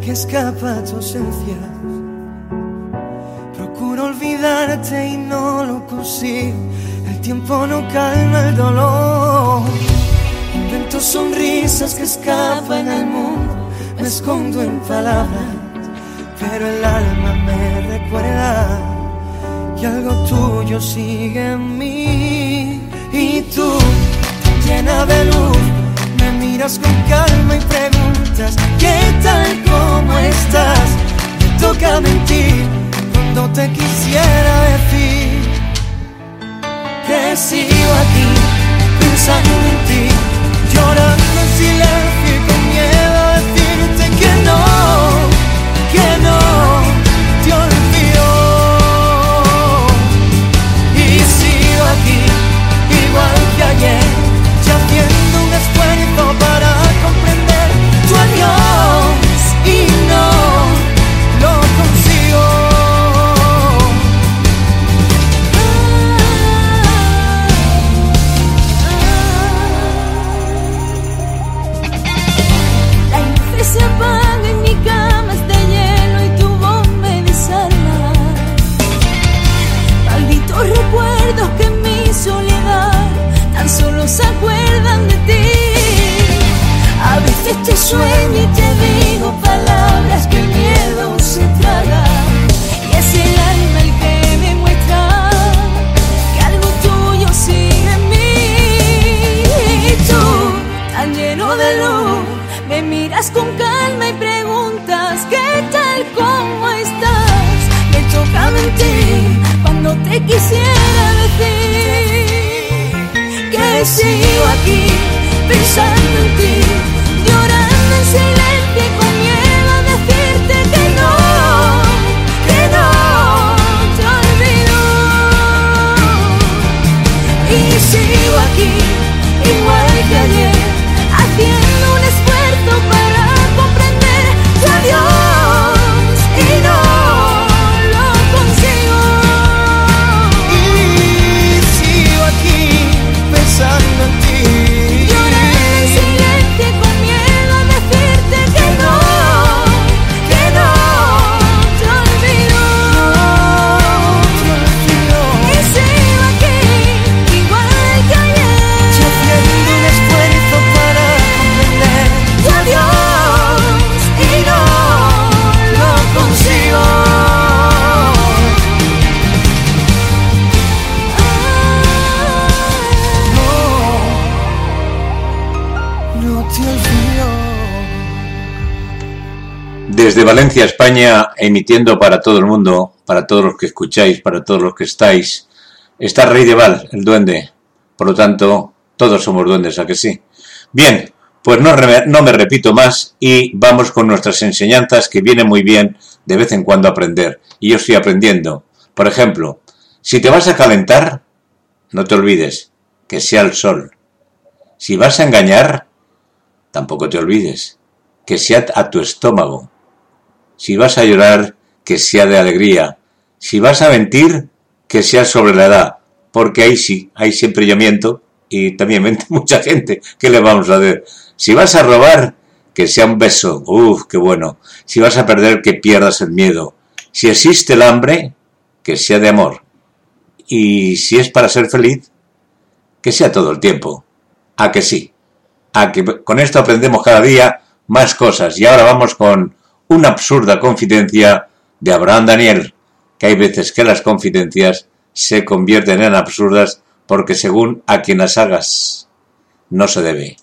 que escapa a tu ausencia. Procuro olvidarte y no lo consigo. El tiempo no calma el dolor. Invento sonrisas que escapan al mundo. Me escondo en palabras, pero el alma me recuerda que algo tuyo sigue en mí. Y tú, llena de luz, miras con calma y preguntas, ¿qué tal? ¿Cómo estás? Me toca mentir cuando te quisiera decir que sigo aquí pensando en ti, llorando en silencio que sigo aquí Desde Valencia, España, emitiendo para todo el mundo, para todos los que escucháis, para todos los que estáis, está Rey de Val, el duende. Por lo tanto, todos somos duendes, ¿a que sí? Bien, pues no, me repito más y vamos con nuestras enseñanzas que viene muy bien de vez en cuando aprender. Y yo estoy aprendiendo. Por ejemplo, si te vas a calentar, no te olvides que sea el sol. Si vas a engañar, tampoco te olvides que sea a tu estómago. Si vas a llorar, que sea de alegría. Si vas a mentir, que sea sobre la edad. Porque ahí sí, ahí siempre yo miento y también miente mucha gente. ¿Qué le vamos a hacer? Si vas a robar, que sea un beso. Uf, qué bueno. Si vas a perder, que pierdas el miedo. Si existe el hambre, que sea de amor. Y si es para ser feliz, que sea todo el tiempo. A que sí. A que con esto aprendemos cada día más cosas. Y ahora vamos con una absurda confidencia de Abraham Daniel, que hay veces que las confidencias se convierten en absurdas porque según a quien las hagas no se debe.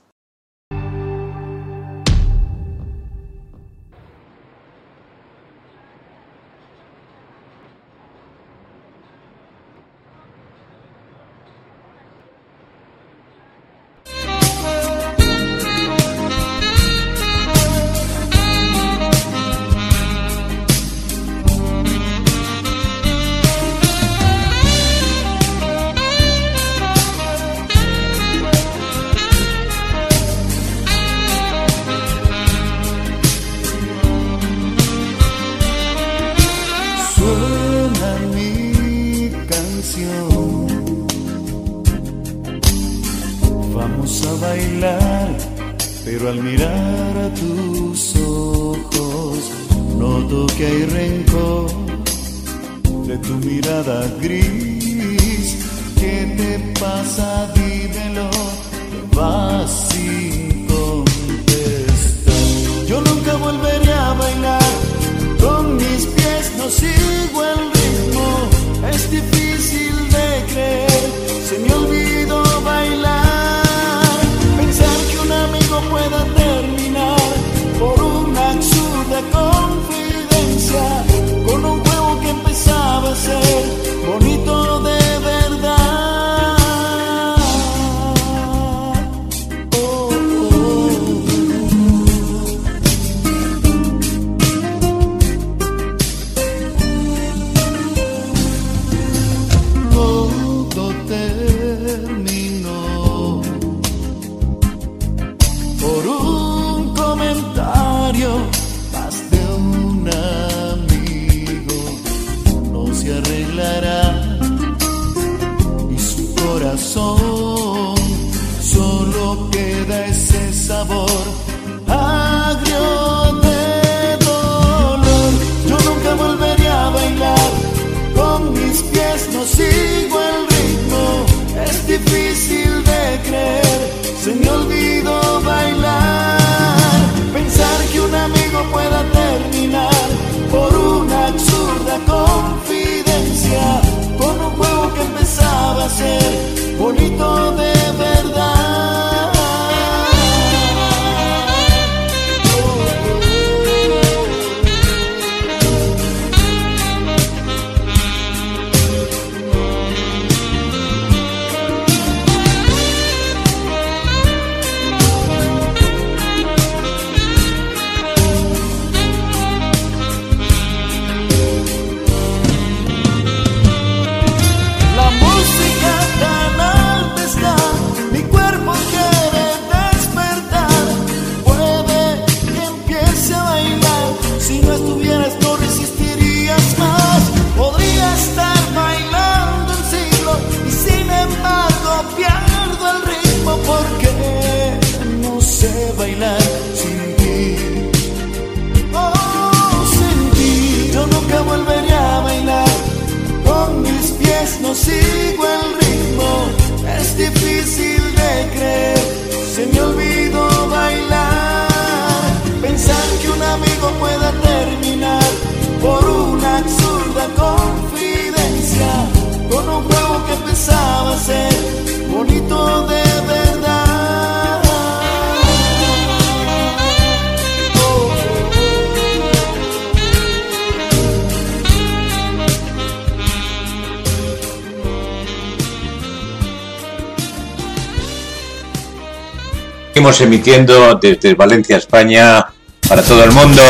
Emitiendo desde Valencia, España, para todo el mundo.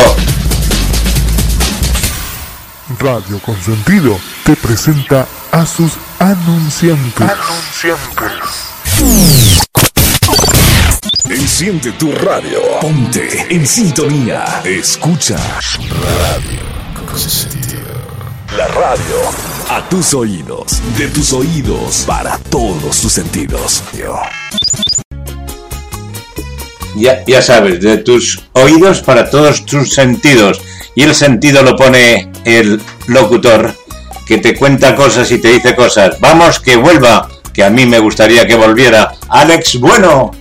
Radio Consentido te presenta a sus anunciantes. Anunciantes. Enciende tu radio. Ponte en sintonía. Escucha Radio Consentido. La radio a tus oídos, de tus oídos, para todos tus sentidos ya, ya sabes, de tus oídos para todos tus sentidos. Y el sentido lo pone el locutor que te cuenta cosas y te dice cosas. Vamos, que vuelva, que a mí me gustaría que volviera. Alex Bueno.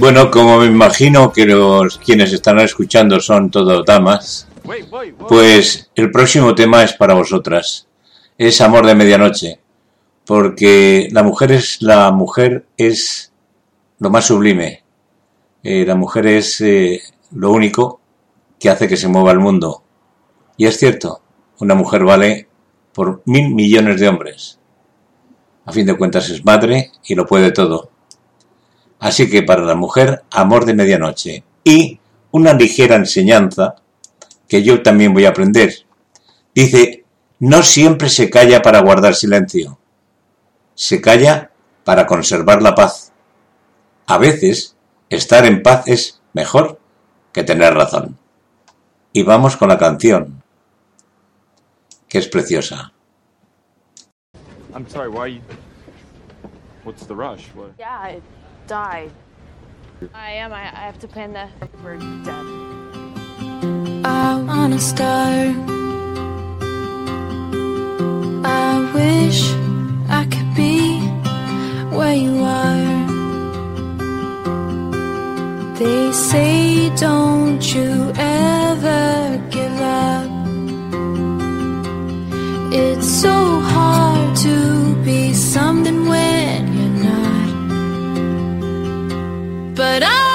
Bueno, como me imagino que los quienes están escuchando son todo damas, pues el próximo tema es para vosotras. Es Amor de Medianoche, porque la mujer es la mujer es lo más sublime. Eh, la mujer es eh, lo único que hace que se mueva el mundo. Y es cierto, una mujer vale por mil millones de hombres. A fin de cuentas es madre y lo puede todo. Así que para la mujer, amor de medianoche. Y una ligera enseñanza que yo también voy a aprender. Dice, no siempre se calla para guardar silencio. Se calla para conservar la paz. A veces, estar en paz es mejor que tener razón. Y vamos con la canción, que es preciosa. I'm sorry, why you... What's the rush? What? Yeah, I died. I am. I, I have to plan the. We're dead. I wanna start. I wish I could be where you are. They say, don't you ever give up. It's so hard to be something when But I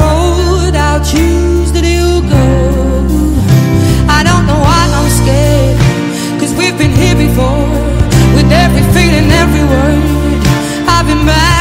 road I'll choose that you go. I don't know why I'm scared, we we've been here before with every feeling, every word. I've been mad.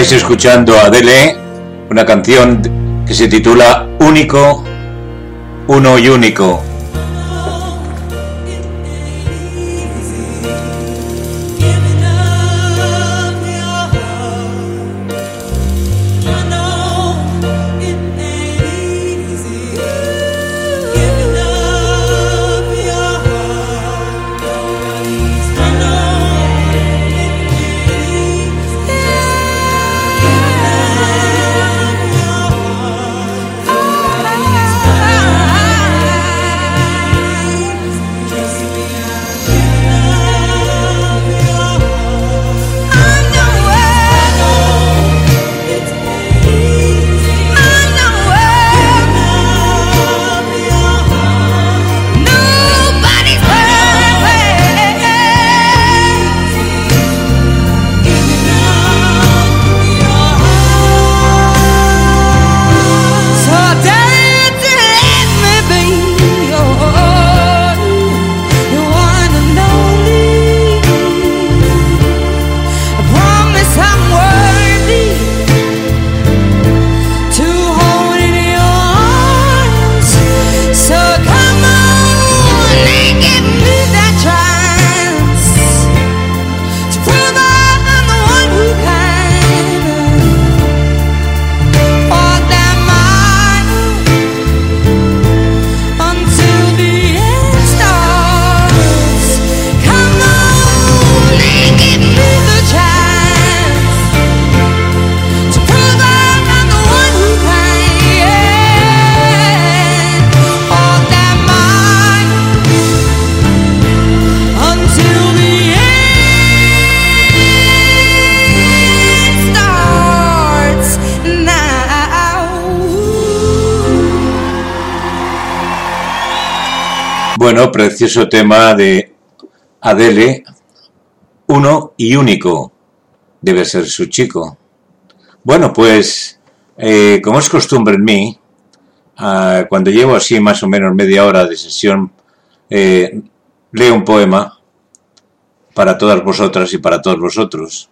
Estáis escuchando a Adele, una canción que se titula Único, Uno y Único. Bueno, precioso tema de Adele, uno y único. Debe ser su chico. Bueno, pues, eh, como es costumbre en mí, ah, cuando llevo así más o menos media hora de sesión, eh, leo un poema para todas vosotras y para todos vosotros.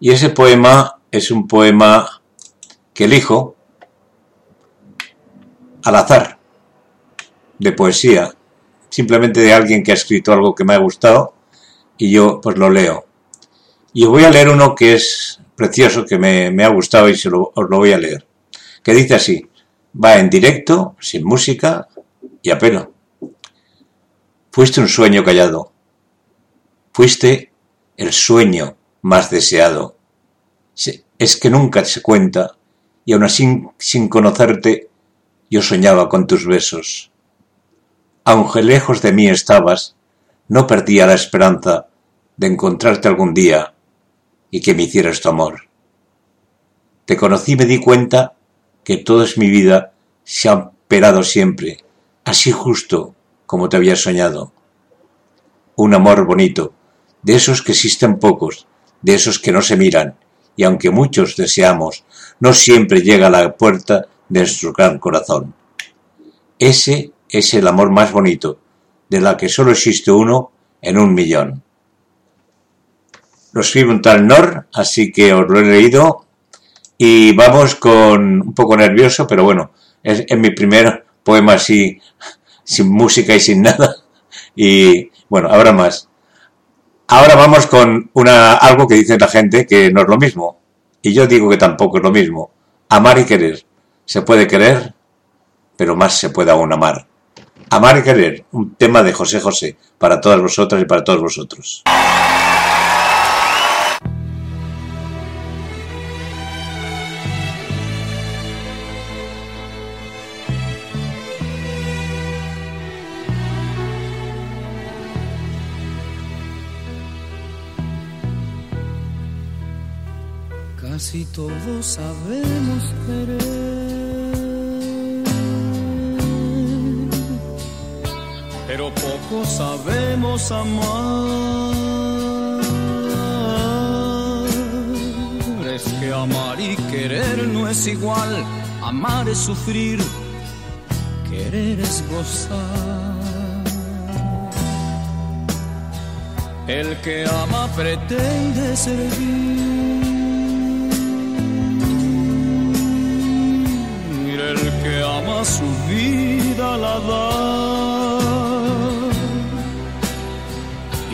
Y ese poema es un poema que elijo al azar, de poesía, simplemente de alguien que ha escrito algo que me ha gustado y yo pues lo leo. Y voy a leer uno que es precioso, que me, ha gustado y se lo, os lo voy a leer. Que dice así, va en directo, sin música y a pelo. Fuiste un sueño callado. Fuiste el sueño más deseado. Es que nunca se cuenta y aún así sin conocerte yo soñaba con tus besos aunque lejos de mí estabas, no perdía la esperanza de encontrarte algún día y que me hicieras tu amor. Te conocí y me di cuenta que toda mi vida se ha esperado siempre, así justo como te había soñado. Un amor bonito, de esos que existen pocos, de esos que no se miran, y aunque muchos deseamos, no siempre llega a la puerta de nuestro gran corazón. Ese es el amor más bonito, de la que solo existe uno en un millón. Lo escribe un tal Nor, así que os lo he leído. Y vamos con un poco nervioso, pero bueno, es, mi primer poema así, sin música y sin nada. Y bueno, ahora más. Ahora vamos con una, algo que dice la gente que no es lo mismo. Y yo digo que tampoco es lo mismo. Amar y querer. Se puede querer, pero más se puede aún amar. Amar y querer, un tema de José José, para todas vosotras y para todos vosotros. Casi todos sabemos amar. Es que amar y querer no es igual, amar es sufrir, querer es gozar. El que ama pretende servir. El que ama su vida la da.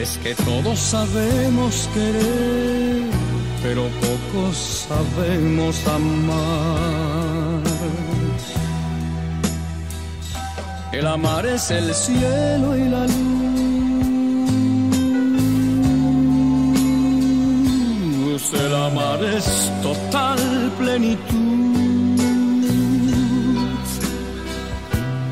Es que todos sabemos querer, pero pocos sabemos amar. El amar es el cielo y la luz. El amar es total plenitud.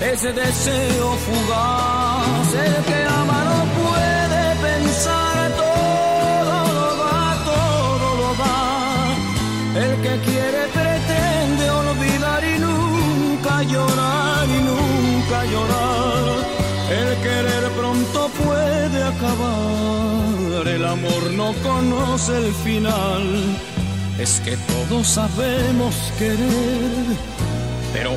ese deseo fugaz, el que ama no puede pensar, todo lo da, todo lo da. El que quiere pretende olvidar y nunca llorar y nunca llorar. El querer pronto puede acabar, el amor no conoce el final. Es que todos sabemos querer pero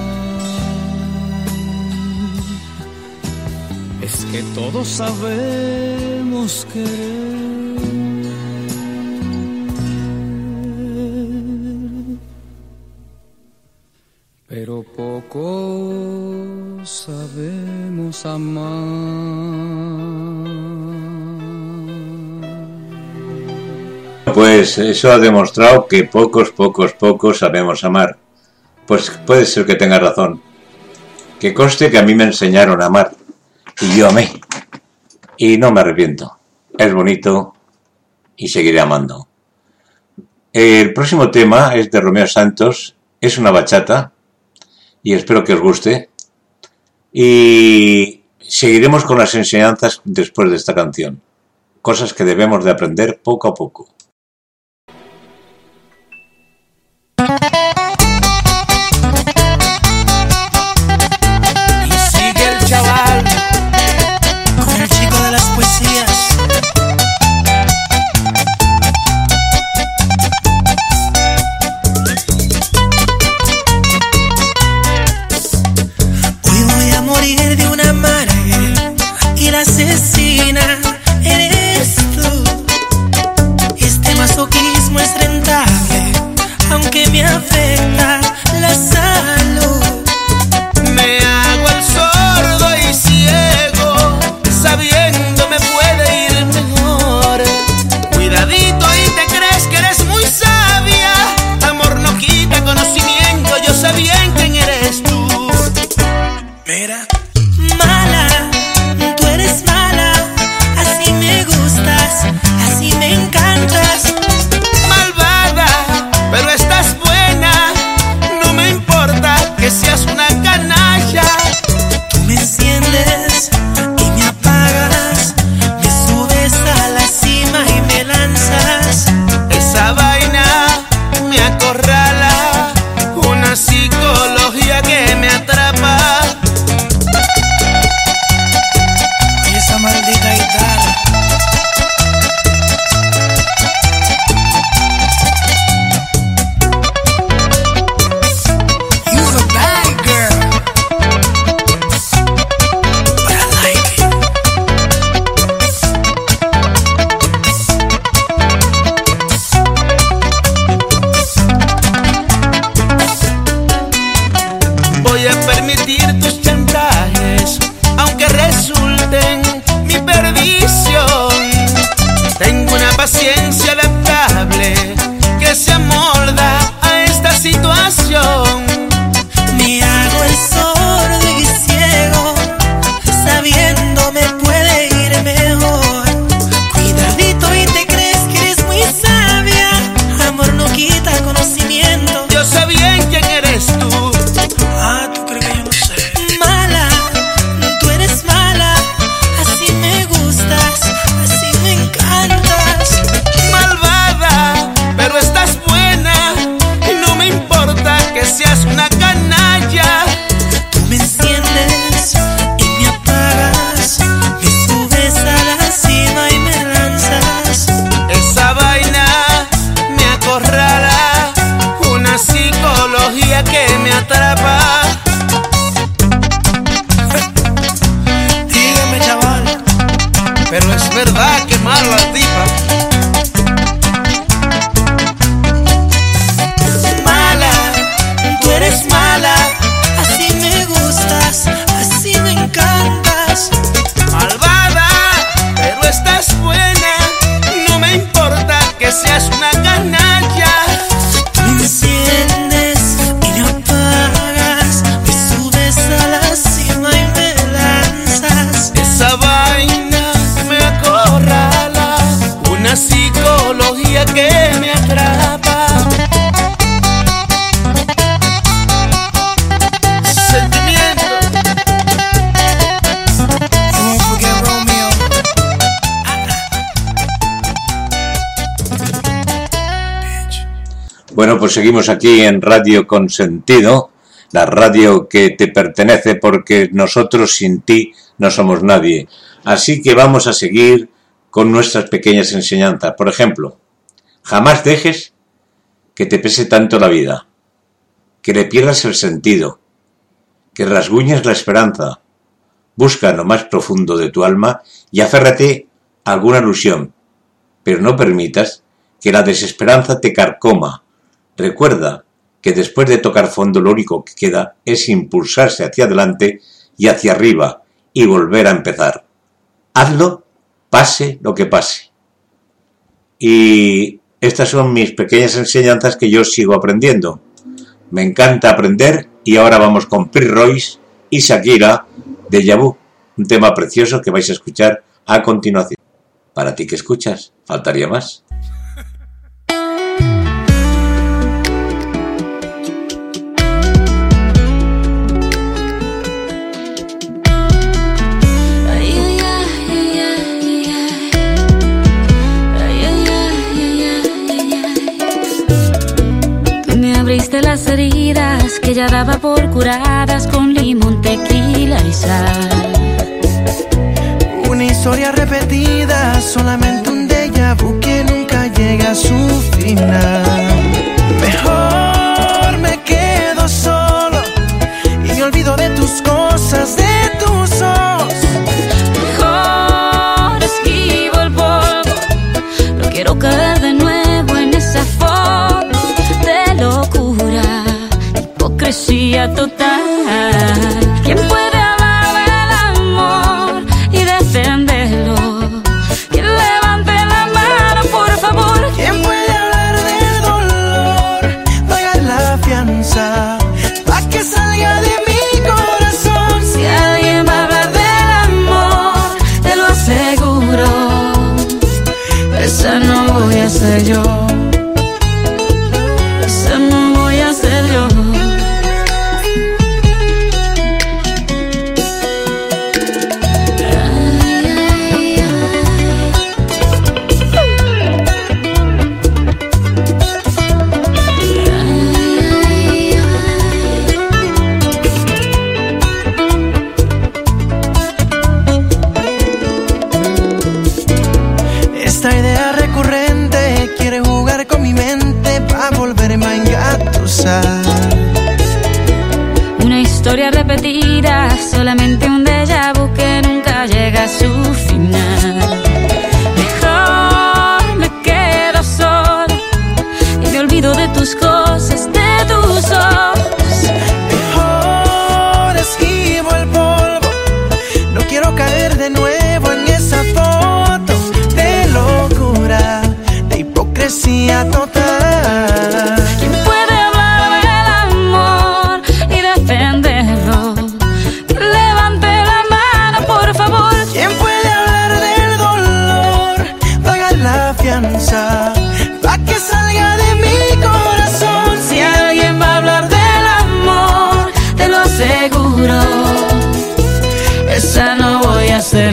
Que todos sabemos querer, pero poco sabemos amar. Pues eso ha demostrado que pocos, pocos, pocos sabemos amar. Pues puede ser que tenga razón. Que conste que a mí me enseñaron a amar y yo amé. Y no me arrepiento. Es bonito y seguiré amando. El próximo tema es de Romeo Santos, es una bachata y espero que os guste. Y seguiremos con las enseñanzas después de esta canción. Cosas que debemos de aprender poco a poco. Seguimos aquí en Radio Consentido, la radio que te pertenece porque nosotros sin ti no somos nadie. Así que vamos a seguir con nuestras pequeñas enseñanzas. Por ejemplo, jamás dejes que te pese tanto la vida, que le pierdas el sentido, que rasguñes la esperanza. Busca lo más profundo de tu alma y aférrate a alguna ilusión, pero no permitas que la desesperanza te carcoma. Recuerda que después de tocar fondo lo único que queda es impulsarse hacia adelante y hacia arriba y volver a empezar. Hazlo, pase lo que pase. Y estas son mis pequeñas enseñanzas que yo sigo aprendiendo. Me encanta aprender y ahora vamos con Prince Royce y Shakira de Yabu, un tema precioso que vais a escuchar a continuación. Para ti que escuchas, faltaría más. Ya daba por curadas con limón, tequila y sal. Una historia repetida, solamente un déjà vu que nunca llega a su final. Mejor me quedo solo y me olvido de tus cosas, hipocresía total. ¿Quién puede hablar del amor y defenderlo? ¿Quién levante la mano, por favor? ¿Quién puede hablar del dolor? Pagar la fianza pa' que salga de mi corazón. Si alguien va a hablar del amor, te lo aseguro. Esa no voy a ser yo.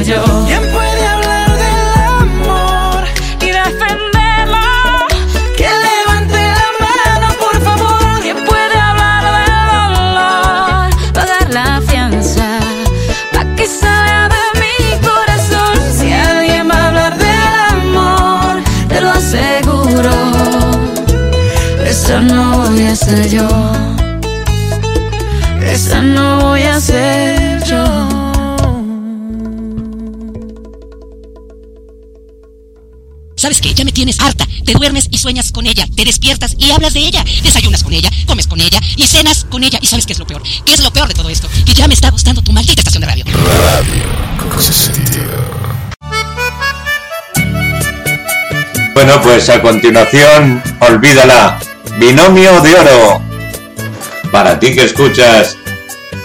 ¿Quién puede hablar del amor? Y defenderlo. Que levante la mano, por favor. ¿Quién puede hablar del dolor? Pagar la fianza. Pa' que salga de mi corazón. Si alguien va a hablar del amor, te lo aseguro. Esa no voy a ser yo. Esa no voy a ser ¿Sabes qué? Ya me tienes harta. Te duermes y sueñas con ella. Te despiertas y hablas de ella. Desayunas con ella, comes con ella y cenas con ella. ¿Y sabes qué es lo peor? ¿Qué es lo peor de todo esto? Que ya me está gustando tu maldita estación de radio. Bueno, pues a continuación, olvídala. Binomio de oro. Para ti que escuchas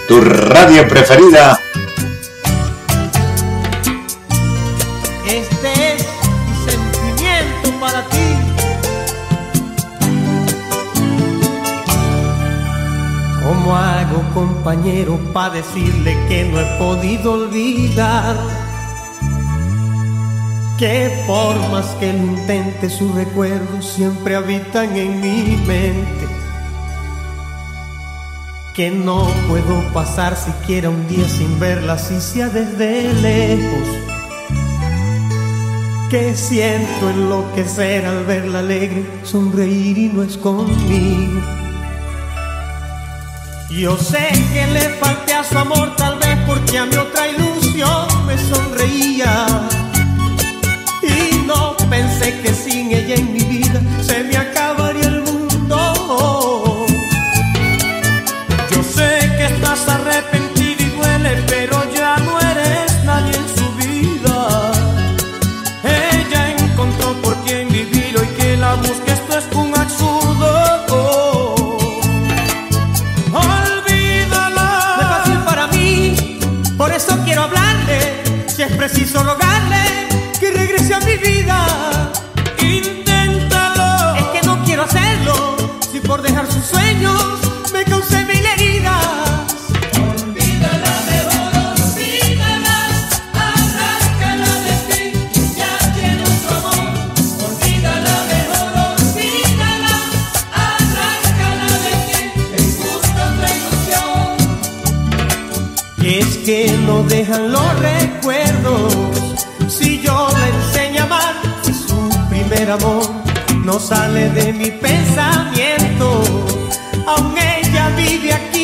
tu radio preferida. Compañero, para decirle que no he podido olvidar? Que por más que lo intente, sus recuerdos siempre habitan en mi mente. Que no puedo pasar siquiera un día sin verla, si sea desde lejos que siento enloquecer al verla alegre, sonreír y no es conmigo. Yo sé que le falté a su amor tal vez porque a mi otra ilusión me sonreía. Y no pensé que sin ella en mi vida se me acabaría Es que no dejan los recuerdos. Si yo le enseño a amar, si su primer amor no sale de mi pensamiento. Aún ella vive aquí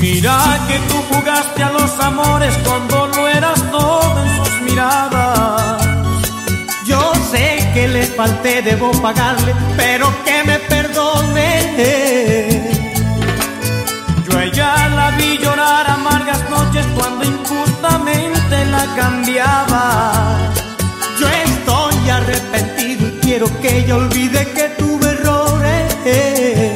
Mira que tú jugaste a los amores cuando lo eras todo en sus miradas. Yo sé que le falté, debo pagarle, pero que me perdone. Yo a ella la vi llorar amargas noches cuando injustamente la cambiaba. Yo estoy arrepentido y quiero que ella olvide que tuve errores.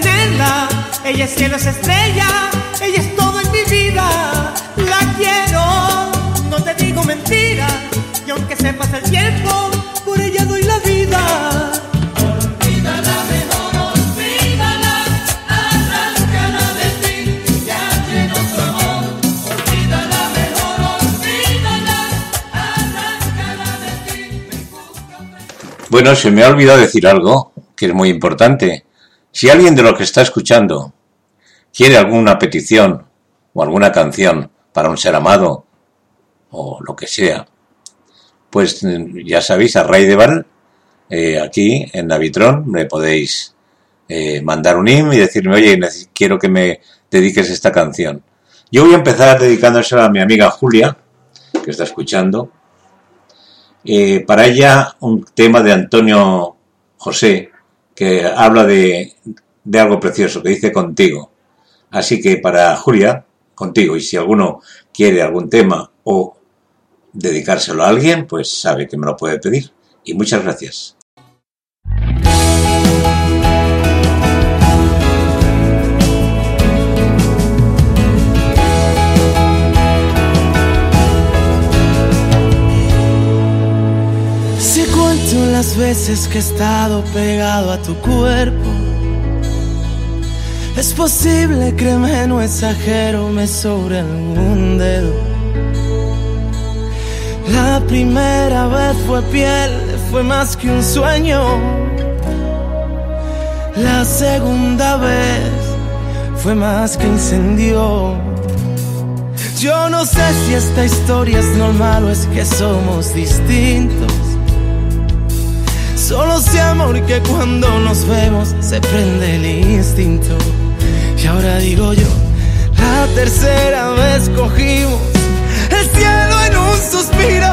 Tenerla. Ella es cielo, es estrella, ella es todo en mi vida. La quiero, no te digo mentira. Y aunque se pase el tiempo, por ella doy la vida. Olvídala mejor, olvídala. Arráncala de ti, ya tiene otro amor. Olvídala mejor, olvídala. Arráncala de ti. Bueno, se me ha olvidado decir algo que es muy importante. Si alguien de los que está escuchando quiere alguna petición o alguna canción para un ser amado o lo que sea, pues mm, ya sabéis, a Ray de Val, eh, aquí en Navitrón, me podéis eh, mandar un email y decirme, oye, quiero que me dediques esta canción. Yo voy a empezar dedicándosela a mi amiga Julia, que está escuchando. Eh, para ella, un tema de Antonio José, que habla de, de algo precioso, que dice contigo. Así que para Julia, contigo, y si alguno quiere algún tema o dedicárselo a alguien, pues sabe que me lo puede pedir. Y muchas gracias. Veces que he estado pegado a tu cuerpo, es posible, créeme, no exagero, me sobre algún dedo. La primera vez fue piel, fue más que un sueño. La segunda vez fue más que incendio. Yo no sé si esta historia es normal o es que somos distintos. Solo sé amor que cuando nos vemos se prende el instinto. Y ahora digo yo, la tercera vez cogimos el cielo en un suspiro.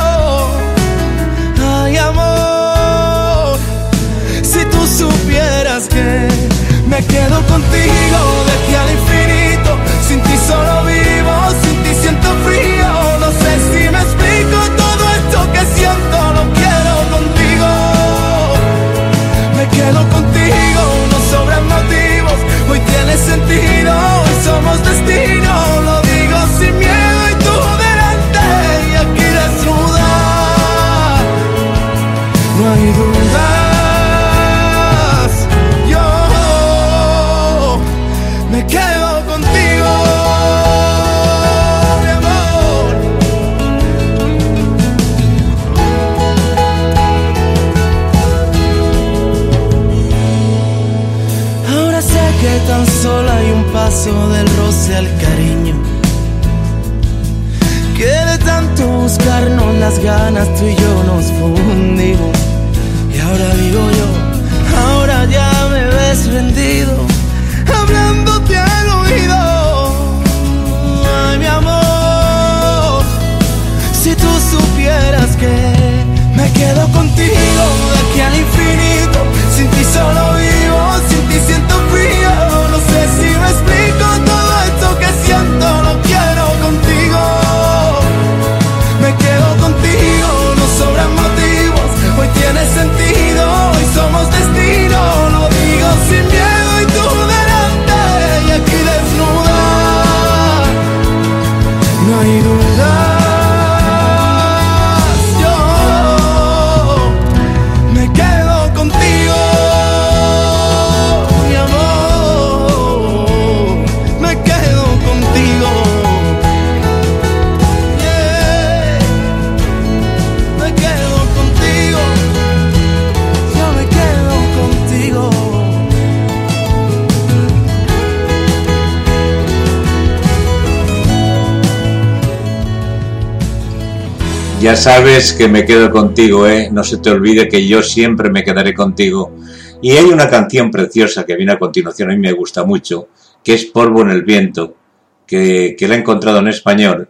Ay amor, si tú supieras que me quedo contigo de aquí al infinito. Sin ti solo vivo, Contigo, no sobran motivos. Hoy tiene sentido, hoy somos destino. Del roce al cariño. Que de tanto buscarnos las ganas tú y yo nos fundimos. Y ahora digo yo, ahora ya me ves rendido, hablándote al oído. Ay, mi amor, si tú supieras que me quedo contigo de aquí al infinito, sin ti solo Ya sabes que me quedo contigo, ¿eh? No se te olvide que yo siempre me quedaré contigo. Y hay una canción preciosa que viene a continuación, a mí me gusta mucho, que es Polvo en el Viento, que, que la he encontrado en español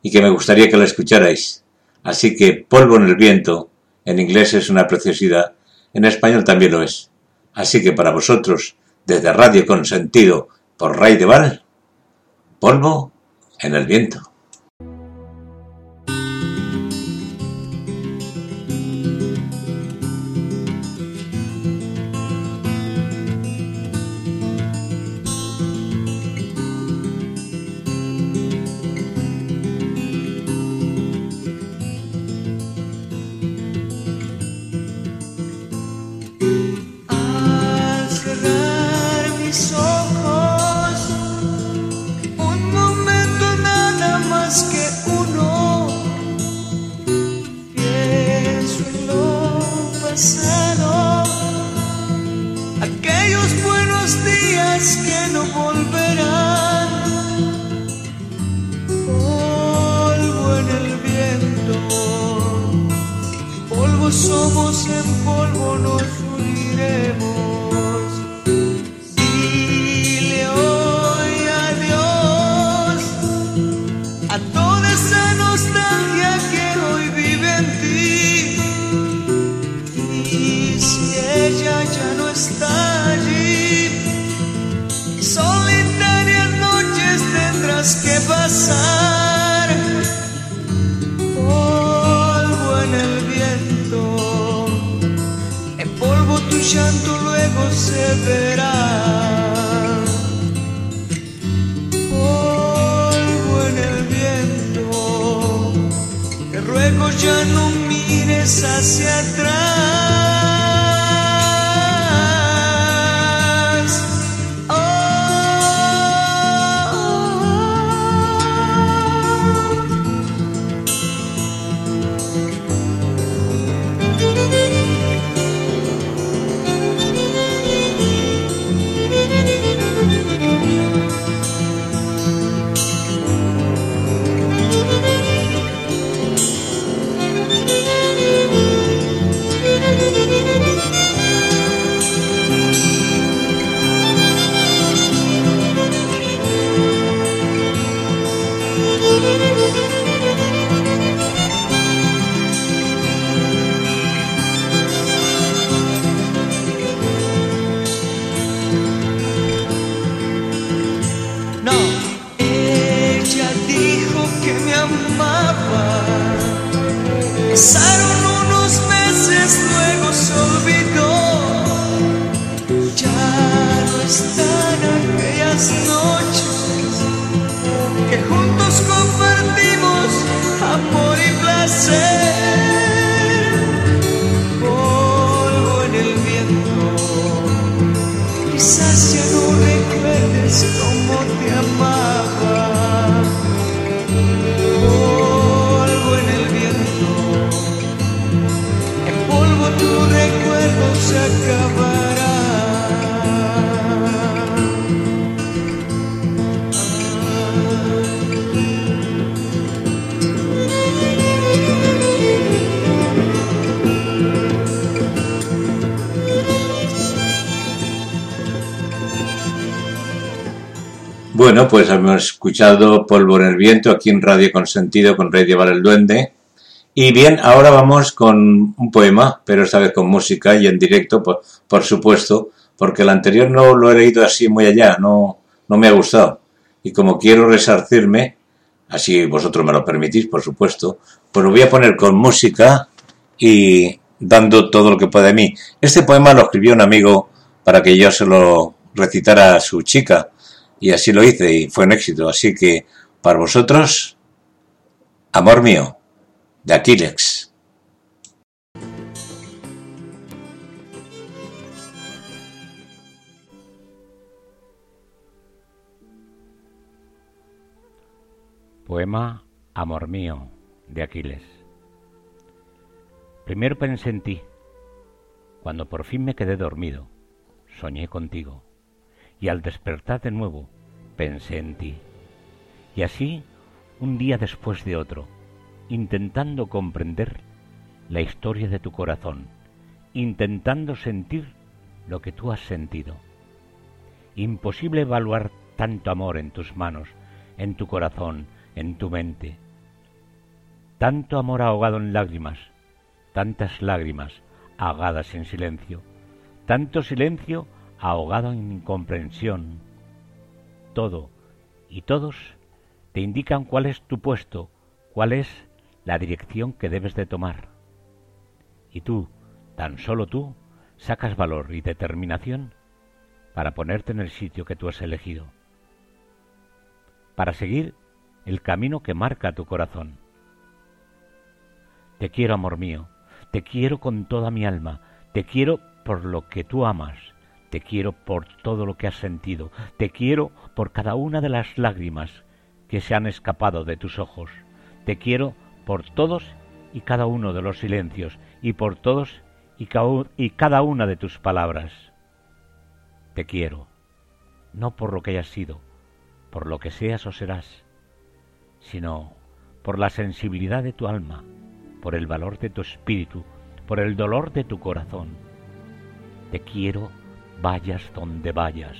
y que me gustaría que la escucharais. Así que Polvo en el Viento, en inglés es una preciosidad, en español también lo es. Así que para vosotros, desde Radio Consentido por Ray de Val, Polvo en el Viento. Hemos escuchado Polvo en el Viento aquí en Radio Consentido con Rey Llevar el Duende. Y bien, ahora vamos con un poema, pero esta vez con música y en directo, por, por supuesto, porque el anterior no lo he leído así muy allá, no, no me ha gustado. Y como quiero resarcirme, así vosotros me lo permitís, por supuesto, pues lo voy a poner con música y dando todo lo que pueda de mí. Este poema lo escribió un amigo para que yo se lo recitara a su chica y así lo hice y fue un éxito. Así que para vosotros, amor mío, de Aquilex. Poema Amor mío de Aquiles. Primero pensé en ti. Cuando por fin me quedé dormido, soñé contigo. Y al despertar de nuevo, pensé en ti. Y así, un día después de otro, intentando comprender la historia de tu corazón, intentando sentir lo que tú has sentido. Imposible evaluar tanto amor en tus manos, en tu corazón, en tu mente. Tanto amor ahogado en lágrimas, tantas lágrimas ahogadas en silencio, tanto silencio ahogado en incomprensión. Todo y todos te indican cuál es tu puesto, cuál es la dirección que debes de tomar. Y tú, tan solo tú, sacas valor y determinación para ponerte en el sitio que tú has elegido, para seguir el camino que marca tu corazón. Te quiero, amor mío, te quiero con toda mi alma, te quiero por lo que tú amas, te quiero por todo lo que has sentido, te quiero por cada una de las lágrimas que se han escapado de tus ojos, te quiero por todos y cada uno de los silencios y por todos y, cada una de tus palabras. Te quiero, no por lo que hayas sido, por lo que seas o serás, sino por la sensibilidad de tu alma, por el valor de tu espíritu, por el dolor de tu corazón. Te quiero, vayas donde vayas.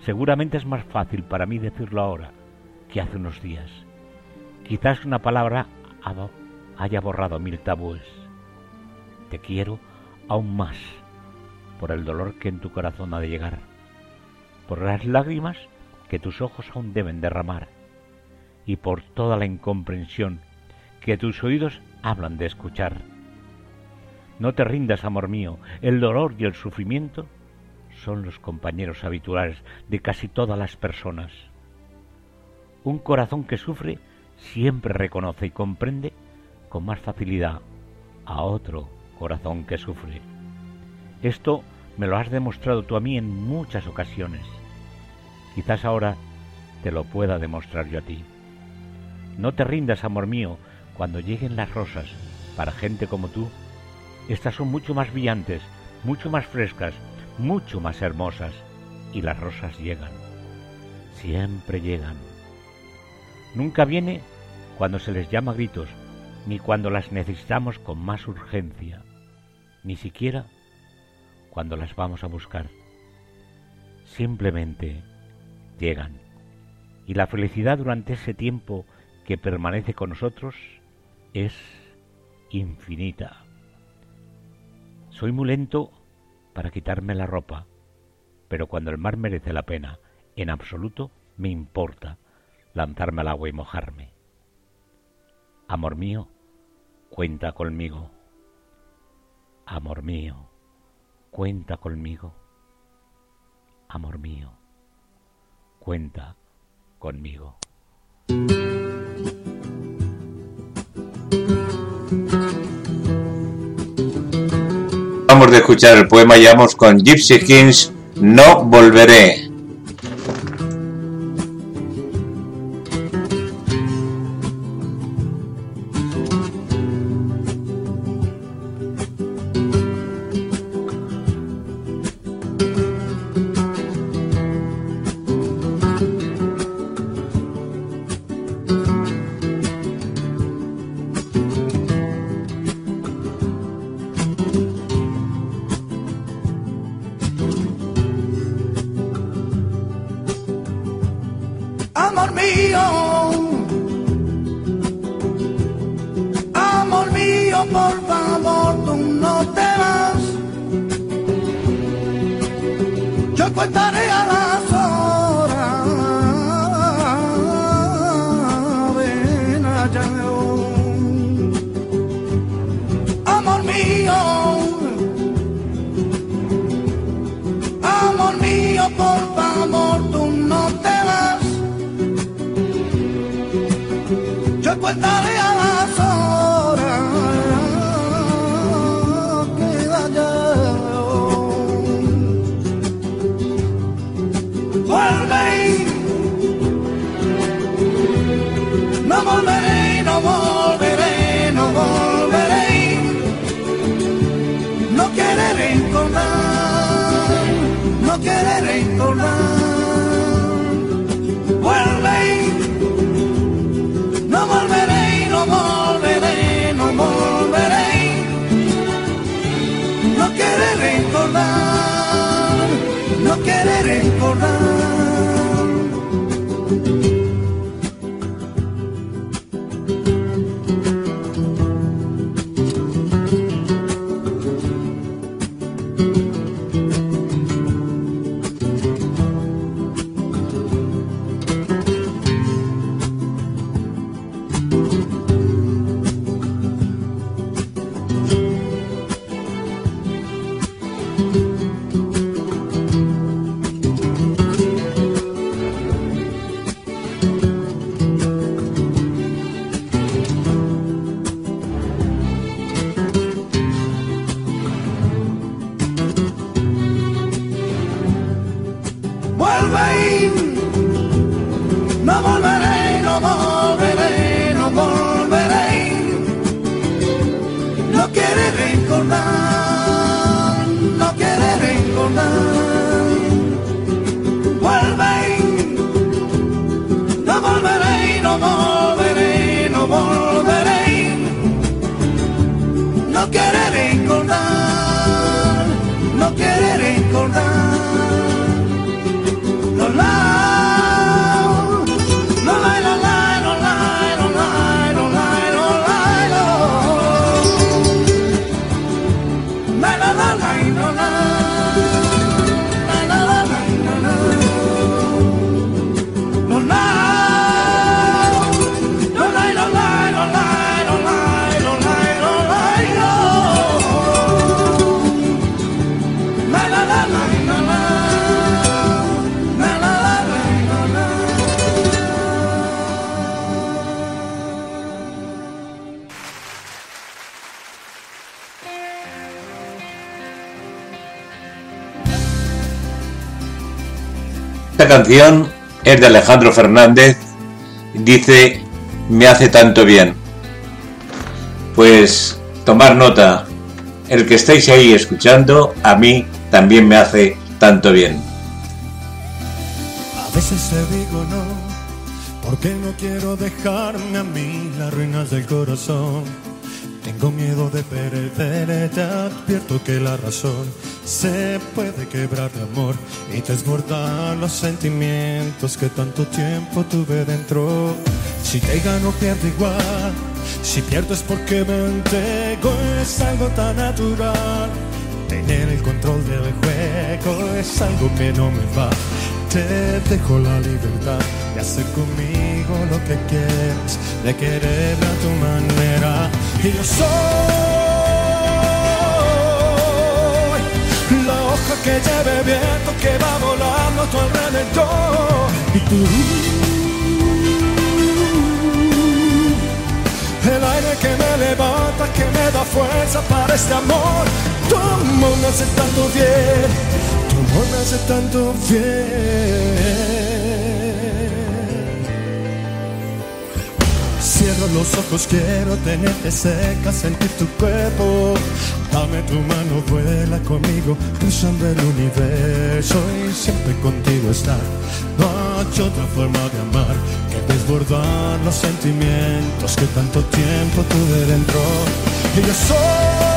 Seguramente es más fácil para mí decirlo ahora que hace unos días. Quizás una palabra ha- haya borrado mil tabúes. Te quiero aún más por el dolor que en tu corazón ha de llegar, por las lágrimas que tus ojos aún deben derramar y por toda la incomprensión que tus oídos hablan de escuchar. No te rindas, amor mío, el dolor y el sufrimiento son los compañeros habituales de casi todas las personas. Un corazón que sufre siempre reconoce y comprende con más facilidad a otro corazón que sufre. Esto me lo has demostrado tú a mí en muchas ocasiones. Quizás ahora te lo pueda demostrar yo a ti. No te rindas, amor mío, cuando lleguen las rosas para gente como tú. Estas son mucho más brillantes, mucho más frescas, mucho más hermosas. Y las rosas llegan. Siempre llegan. Nunca viene cuando se les llama gritos, ni cuando las necesitamos con más urgencia, ni siquiera cuando las vamos a buscar. Simplemente llegan. Y la felicidad durante ese tiempo que permanece con nosotros es infinita. Soy muy lento para quitarme la ropa, pero cuando el mar merece la pena, en absoluto me importa lanzarme al agua y mojarme. Amor mío, cuenta conmigo. Amor mío, cuenta conmigo. Amor mío, cuenta conmigo. Vamos de escuchar el poema y vamos con Gypsy Kings, No Volveré. recordar. Canción es de Alejandro Fernández. Dice, me hace tanto bien. Pues tomar nota. El que estáis ahí escuchando, a mí también me hace tanto bien. A veces te digo no, porque no quiero dejarme a mí las ruinas del corazón. Tengo miedo de perder, te advierto que la razón se puede quebrar de amor y desbordar los sentimientos que tanto tiempo tuve dentro. Si te gano, pierdo igual. Si pierdo es porque me entrego, es algo tan natural. Tener el control del juego es algo que no me va. Te dejo la libertad de hacer conmigo lo que quieras, de querer a tu manera. Y yo soy que lleve viento que va volando a tu alrededor. Y tú, el aire que me levanta, que me da fuerza para este amor. Tu amor me hace tanto bien, tu amor me hace tanto bien. Cierro los ojos, quiero tenerte cerca, sentir tu cuerpo. Dame tu mano, vuela conmigo, cruzando el universo y siempre contigo estar. No hay otra forma de amar que desbordar los sentimientos que tanto tiempo tuve dentro. Y yo soy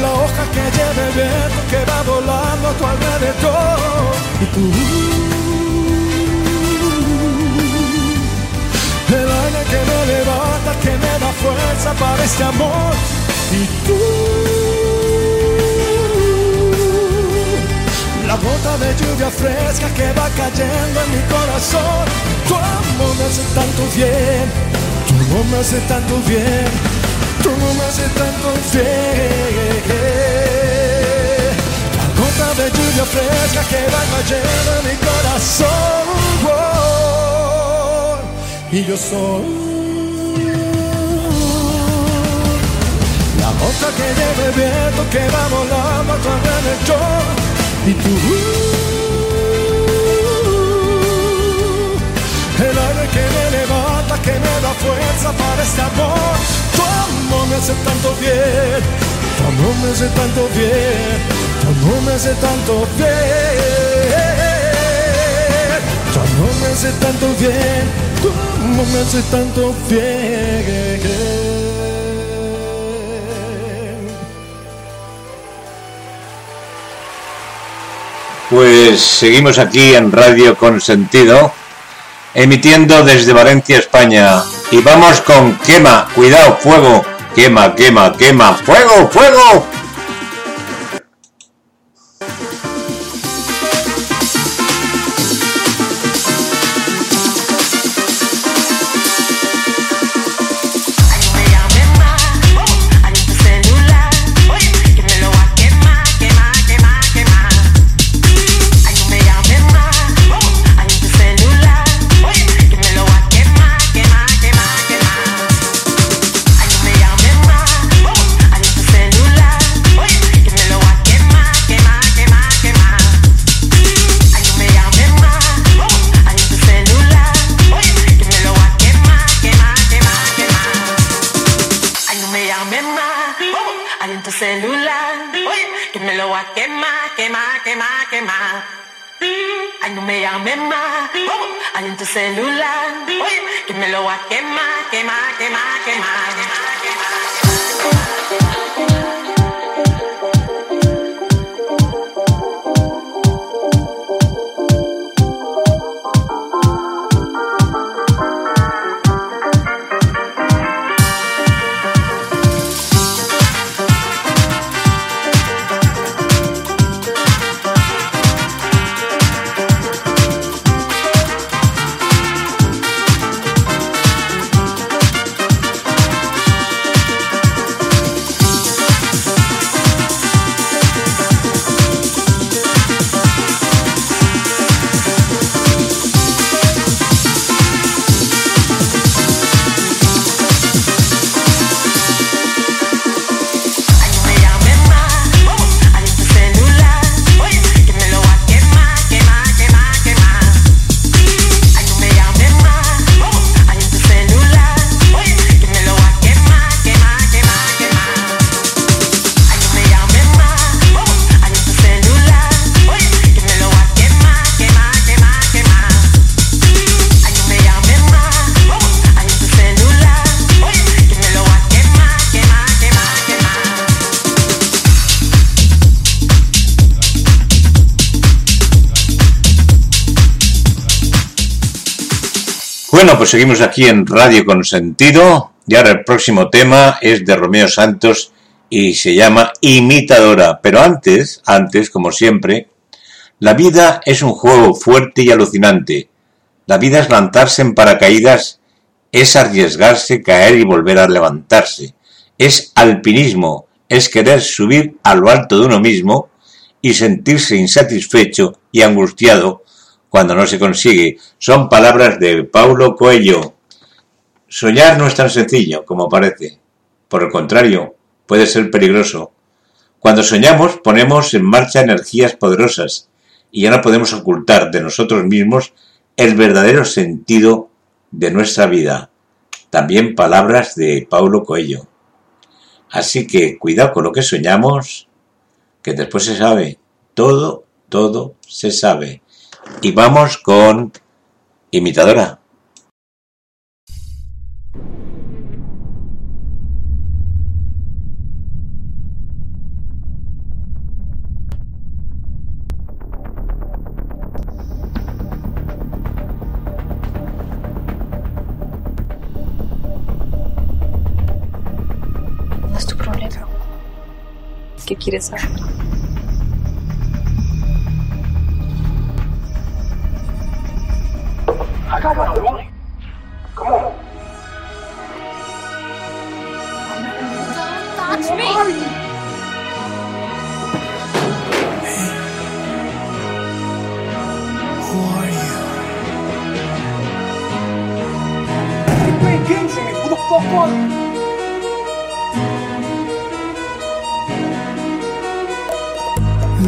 la hoja que lleva el viento que va volando a tu alrededor. Y tú que me levanta, que me da fuerza para este amor. Y tú, la gota de lluvia fresca que va cayendo en mi corazón. Tu amor me hace tanto bien, tu amor me hace tanto bien, tu amor me hace tanto bien. La gota de lluvia fresca que va cayendo en mi corazón. Y yo soy la gota que lleva el viento que va volando a tu alrededor. Y tú, el aire que me levanta, que me da fuerza para este amor. Tu amor me hace tanto bien, tu amor me hace tanto bien, tu amor me hace tanto bien. Tu amor me hace tanto bien, amor me hace tanto. Pues seguimos aquí en Radio Consentido, emitiendo desde Valencia, España. Y vamos con quema, cuidado, fuego, quema, quema, quema, fuego, fuego. Seguimos aquí en Radio Consentido y ahora el próximo tema es de Romeo Santos y se llama Imitadora. Pero antes, antes, como siempre, la vida es un juego fuerte y alucinante. La vida es lanzarse en paracaídas, es arriesgarse, caer y volver a levantarse. Es alpinismo, es querer subir a lo alto de uno mismo y sentirse insatisfecho y angustiado cuando no se consigue. Son palabras de Paulo Coelho. Soñar no es tan sencillo como parece. Por el contrario, puede ser peligroso. Cuando soñamos ponemos en marcha energías poderosas y ya no podemos ocultar de nosotros mismos el verdadero sentido de nuestra vida. También palabras de Paulo Coelho. Así que cuidado con lo que soñamos, que después se sabe. Todo, todo se sabe. Y vamos con imitadora. Es tu problema. ¿Qué quieres saber? Me.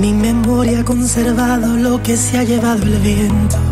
Mi memoria ha conservado lo que se ha llevado el viento.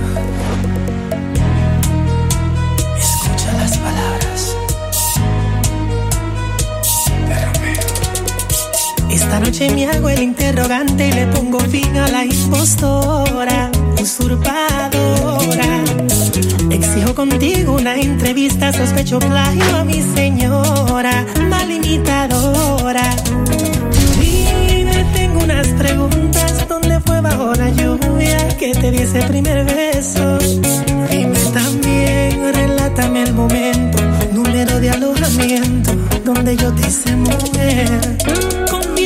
Esta noche me hago el interrogante y le pongo fin a la impostora, usurpadora. Exijo contigo una entrevista, sospecho plagio a mi señora, mal imitadora. Dime, tengo unas preguntas, ¿dónde fue bajo la lluvia que te di ese primer beso? Dime también, relátame el momento, número de alojamiento, donde yo te hice mujer.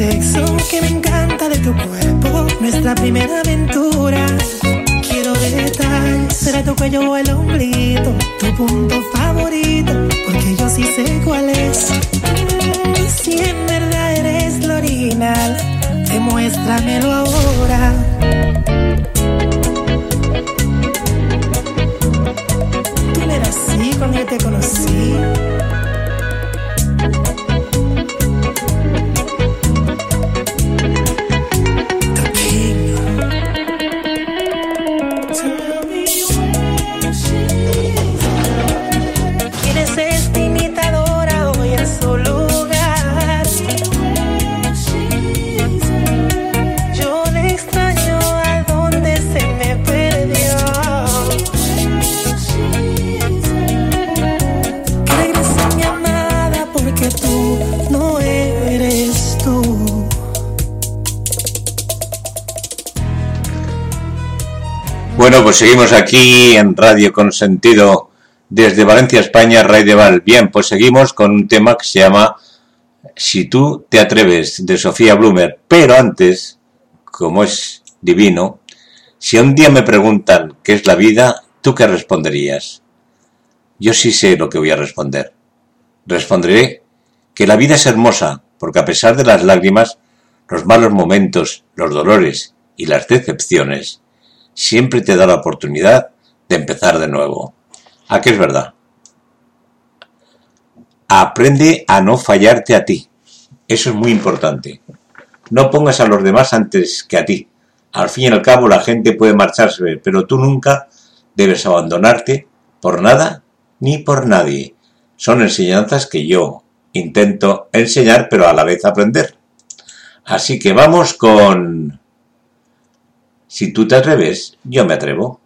Sexo, que me encanta de tu cuerpo, nuestra primera aventura. Quiero detalles, será tu cuello o el omblito, tu punto favorito, porque yo sí sé cuál es. Si en verdad eres lo original, demuéstramelo ahora. Tú no eras así cuando te conocí. Bueno, pues seguimos aquí en Radio Consentido desde Valencia, España, Ray de Val. Bien, pues seguimos con un tema que se llama Si tú te atreves, de Sofía Blumer. Pero antes, como es divino, si un día me preguntan qué es la vida, ¿tú qué responderías? Yo sí sé lo que voy a responder. Responderé que la vida es hermosa, porque a pesar de las lágrimas, los malos momentos, los dolores y las decepciones, siempre te da la oportunidad de empezar de nuevo. ¿A qué es verdad? Aprende a no fallarte a ti. Eso es muy importante. No pongas a los demás antes que a ti. Al fin y al cabo la gente puede marcharse, pero tú nunca debes abandonarte por nada ni por nadie. Son enseñanzas que yo intento enseñar, pero a la vez aprender. Así que vamos con... Si tú te atreves, yo me atrevo.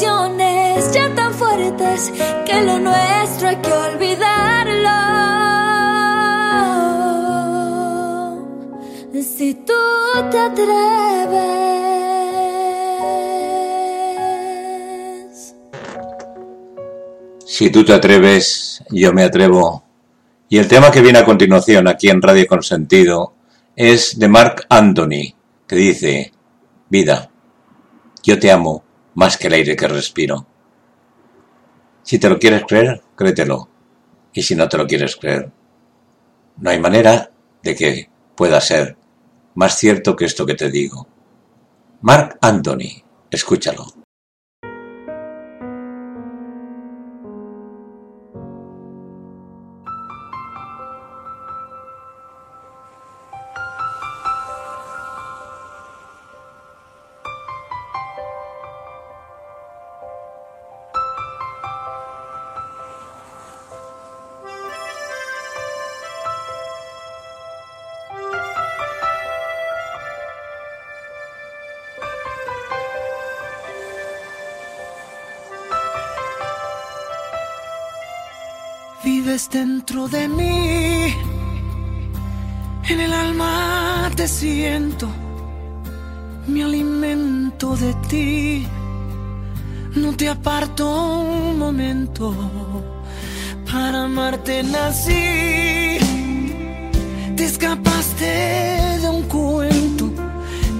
Ya tan fuertes que lo nuestro hay que olvidarlo. Si tú te atreves. Si tú te atreves, yo me atrevo. Y el tema que viene a continuación aquí en Radio Consentido es de Mark Anthony, que dice, vida, yo te amo más que el aire que respiro. Si te lo quieres creer, créetelo. Y si no te lo quieres creer, no hay manera de que pueda ser más cierto que esto que te digo. Mark Anthony, escúchalo. Vives dentro de mí, en el alma te siento, me alimento de ti, no te aparto un momento, para amarte nací, te escapaste de un cuento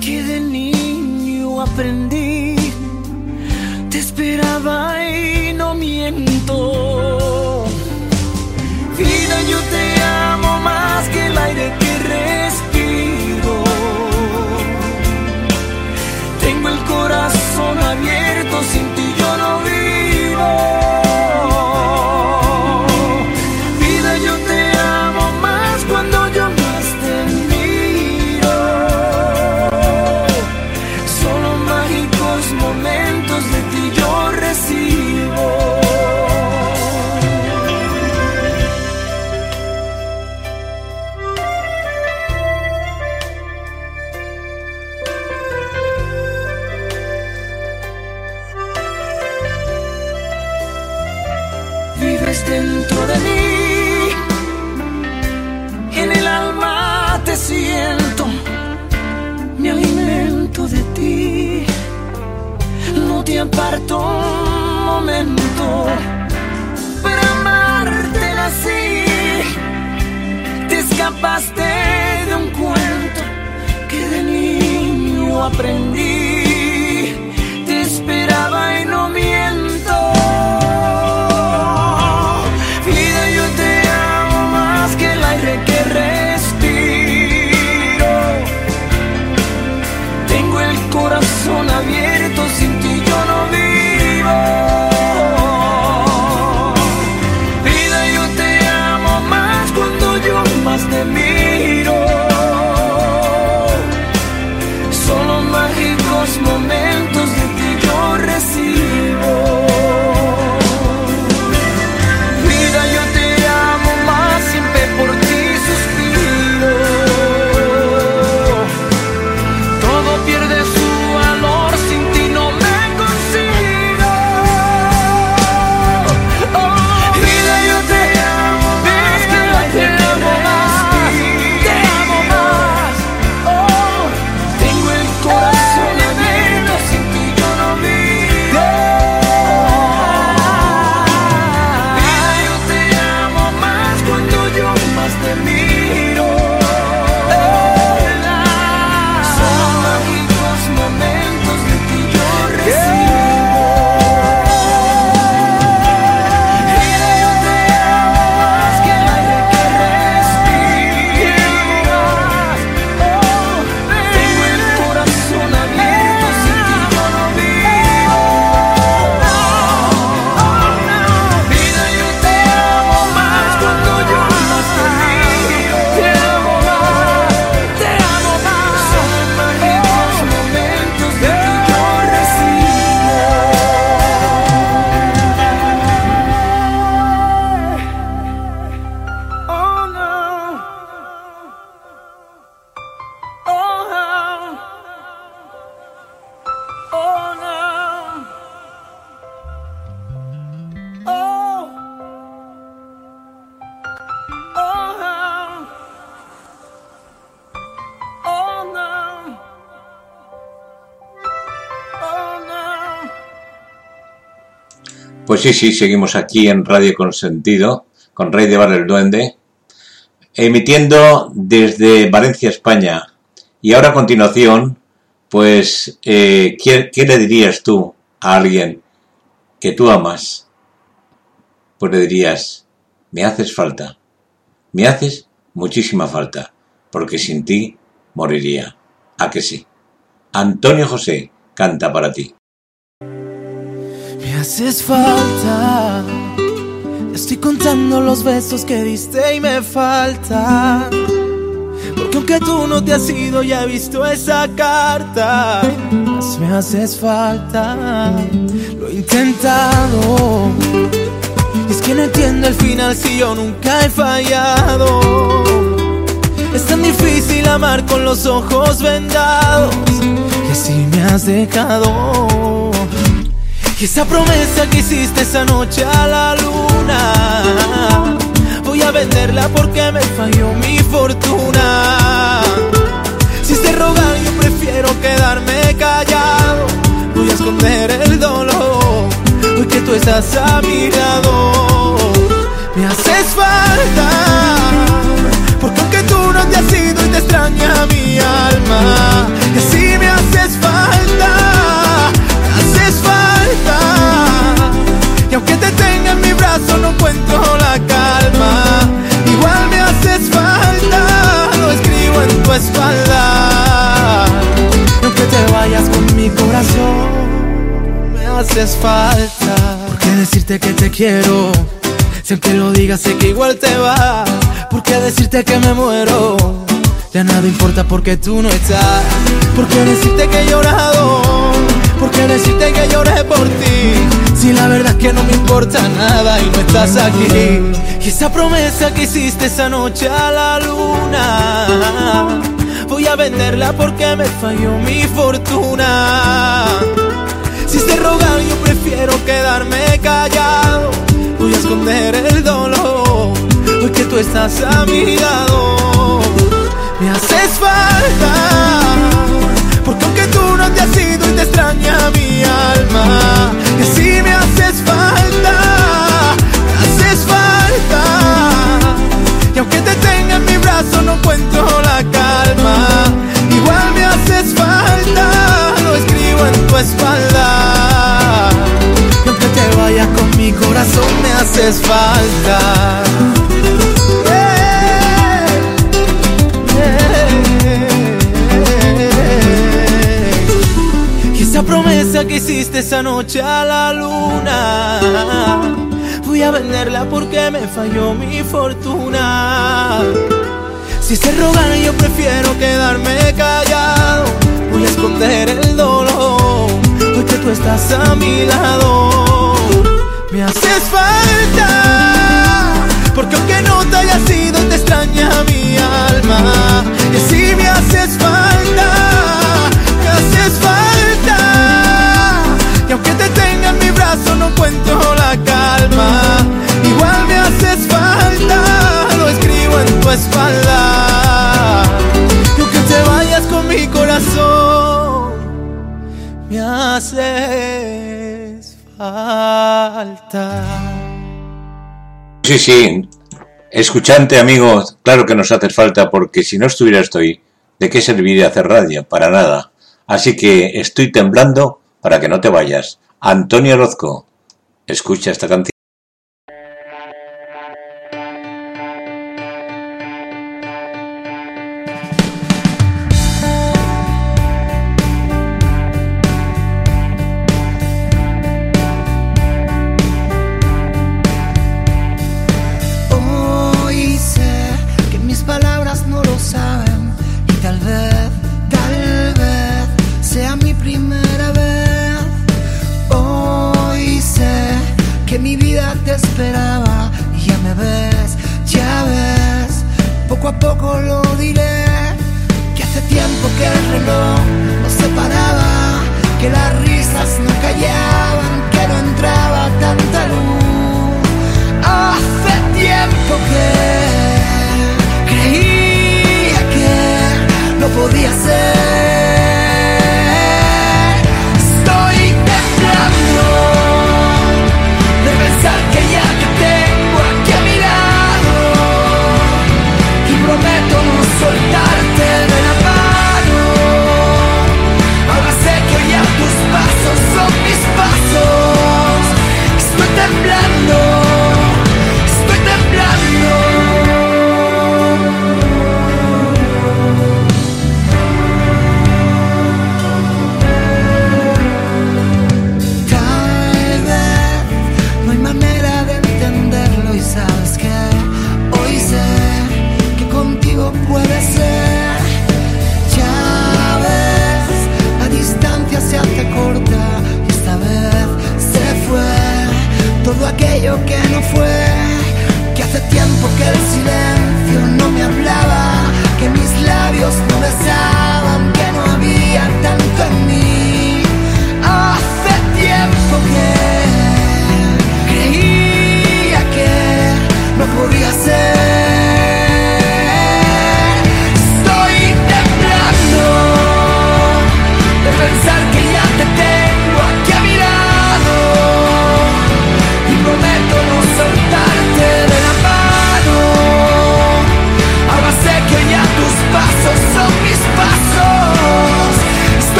que de niño aprendí, te esperaba y no miento. Sin ti aparto un momento, para amarte así, te escapaste de un cuento que de niño aprendí, te esperaba y no miento. Sí, sí, seguimos aquí en Radio Consentido, con Rey de Bar el Duende, emitiendo desde Valencia, España. Y ahora a continuación, pues, eh, ¿qué, qué le dirías tú a alguien que tú amas? Pues le dirías, me haces falta, me haces muchísima falta, porque sin ti moriría. ¿A que sí? Antonio José canta para ti. Haces falta. Estoy contando los besos que diste y me falta. Porque aunque tú no te has ido, ya he visto esa carta. Me haces falta. Lo he intentado. Y es que no entiendo el final si yo nunca he fallado. Es tan difícil amar con los ojos vendados. Y así me has dejado. Y esa promesa que hiciste esa noche a la luna. Voy a venderla porque me falló mi fortuna. Si se rogar yo prefiero quedarme callado. Voy a esconder el dolor Hoy que tú estás a mi lado. Me haces falta Porque aunque tú no te has ido y te extraña mi alma brazo no encuentro la calma Igual me haces falta Lo escribo en tu espalda Y aunque te vayas con mi corazón Me haces falta ¿Por qué decirte que te quiero? Si aunque lo digas sé que igual te va ¿Por qué decirte que me muero? Ya nada importa porque tú no estás ¿Por qué decirte que he llorado? ¿Por qué decirte que lloré por ti? Si la verdad es que no me importa nada y no estás aquí. Y esa promesa que hiciste esa noche a la luna Voy a venderla porque me falló mi fortuna. Si se rogar yo prefiero quedarme callado. Voy a esconder el dolor Hoy que tú estás a mi lado. Me haces falta y extraña mi alma Que si me haces falta Me haces falta. Y aunque te tenga en mi brazo no encuentro la calma. Igual me haces falta Lo escribo en tu espalda. Y aunque te vayas con mi corazón me haces falta esa promesa que hiciste esa noche a la luna. Voy a venderla porque me falló mi fortuna. Si se rogan yo prefiero quedarme callado. Voy a esconder el dolor Hoy que tú estás a mi lado. Me haces falta Porque aunque no te haya sido te extraña mi alma. Y así me haces falta brazo no encuentro la calma Igual me haces falta Lo escribo en tu espalda Y aunque te vayas con mi corazón Me haces falta Sí, sí. Escuchante, amigo, claro que nos hace falta porque si no estuviera estoy, ¿de qué serviría hacer radio? Para nada. Así que estoy temblando para que no te vayas. Antonio Orozco, escucha esta canción.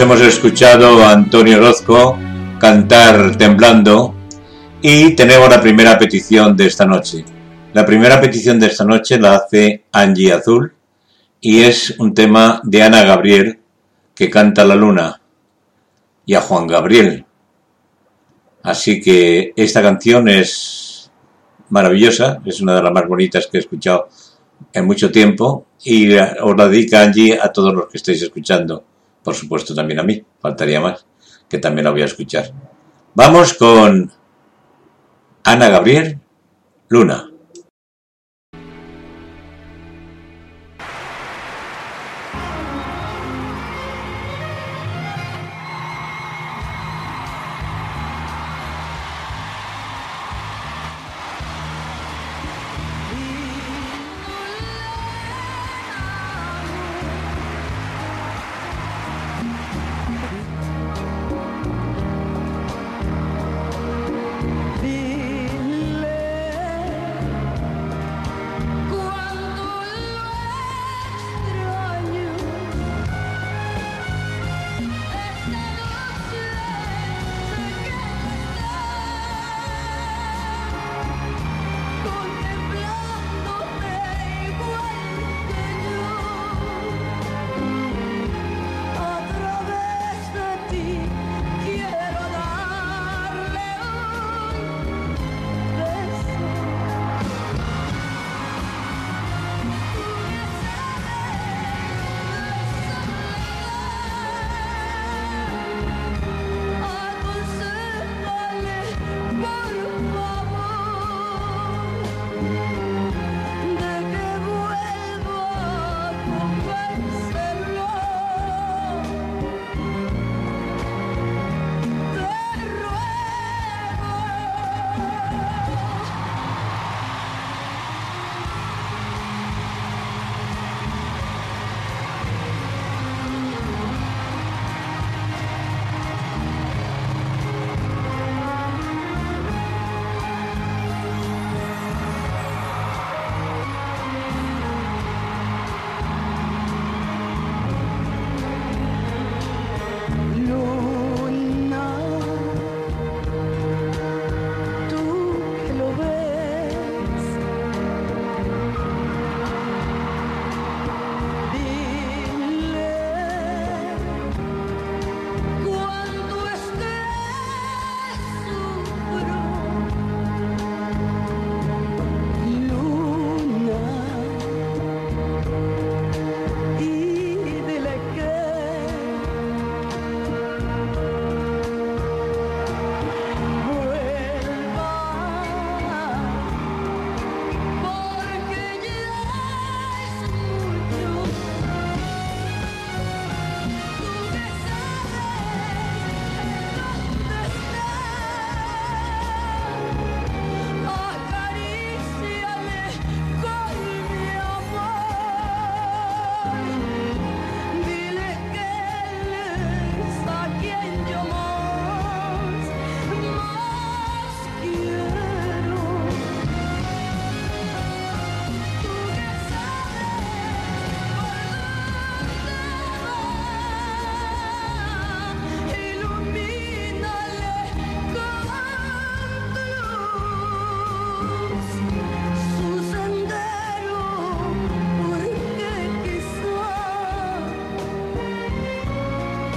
Hemos escuchado a Antonio Orozco cantar Temblando y tenemos la primera petición de esta noche. La primera petición de esta noche la hace Angie Azul y es un tema de Ana Gabriel que canta La Luna y a Juan Gabriel. Así que esta canción es maravillosa, es una de las más bonitas que he escuchado en mucho tiempo y os la dedica Angie a todos los que estáis escuchando. Por supuesto también a mí, faltaría más, que también la voy a escuchar. Vamos con Ana Gabriel, Luna.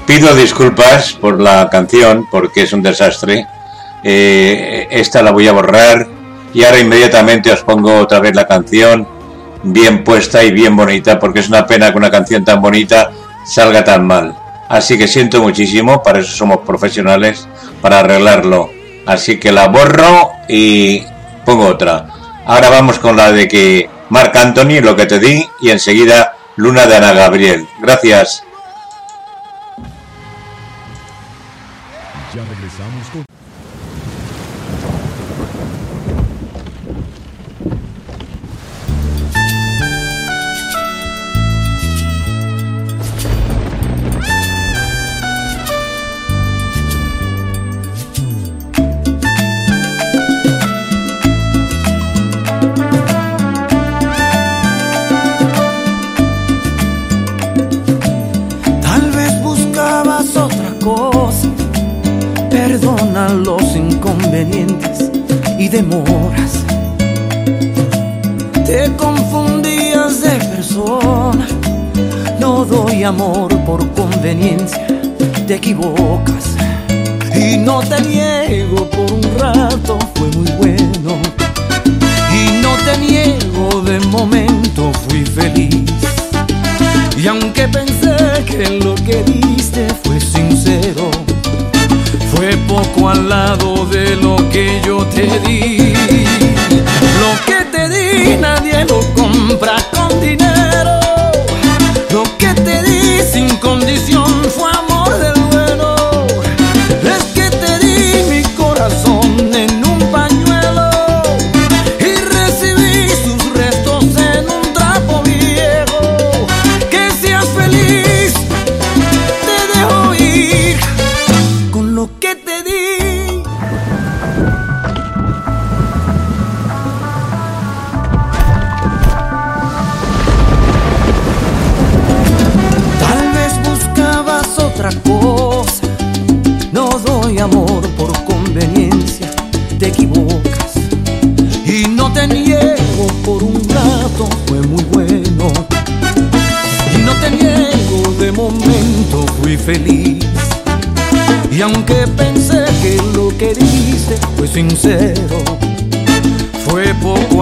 Pido disculpas por la canción porque es un desastre. Eh, esta la voy a borrar y ahora inmediatamente os pongo otra vez la canción bien puesta y bien bonita porque es una pena que una canción tan bonita salga tan mal. Así que siento muchísimo, para eso somos profesionales, para arreglarlo. Así que la borro y pongo otra. Ahora vamos con la de que Marc Anthony, lo que te di, y enseguida Luna de Ana Gabriel. Gracias.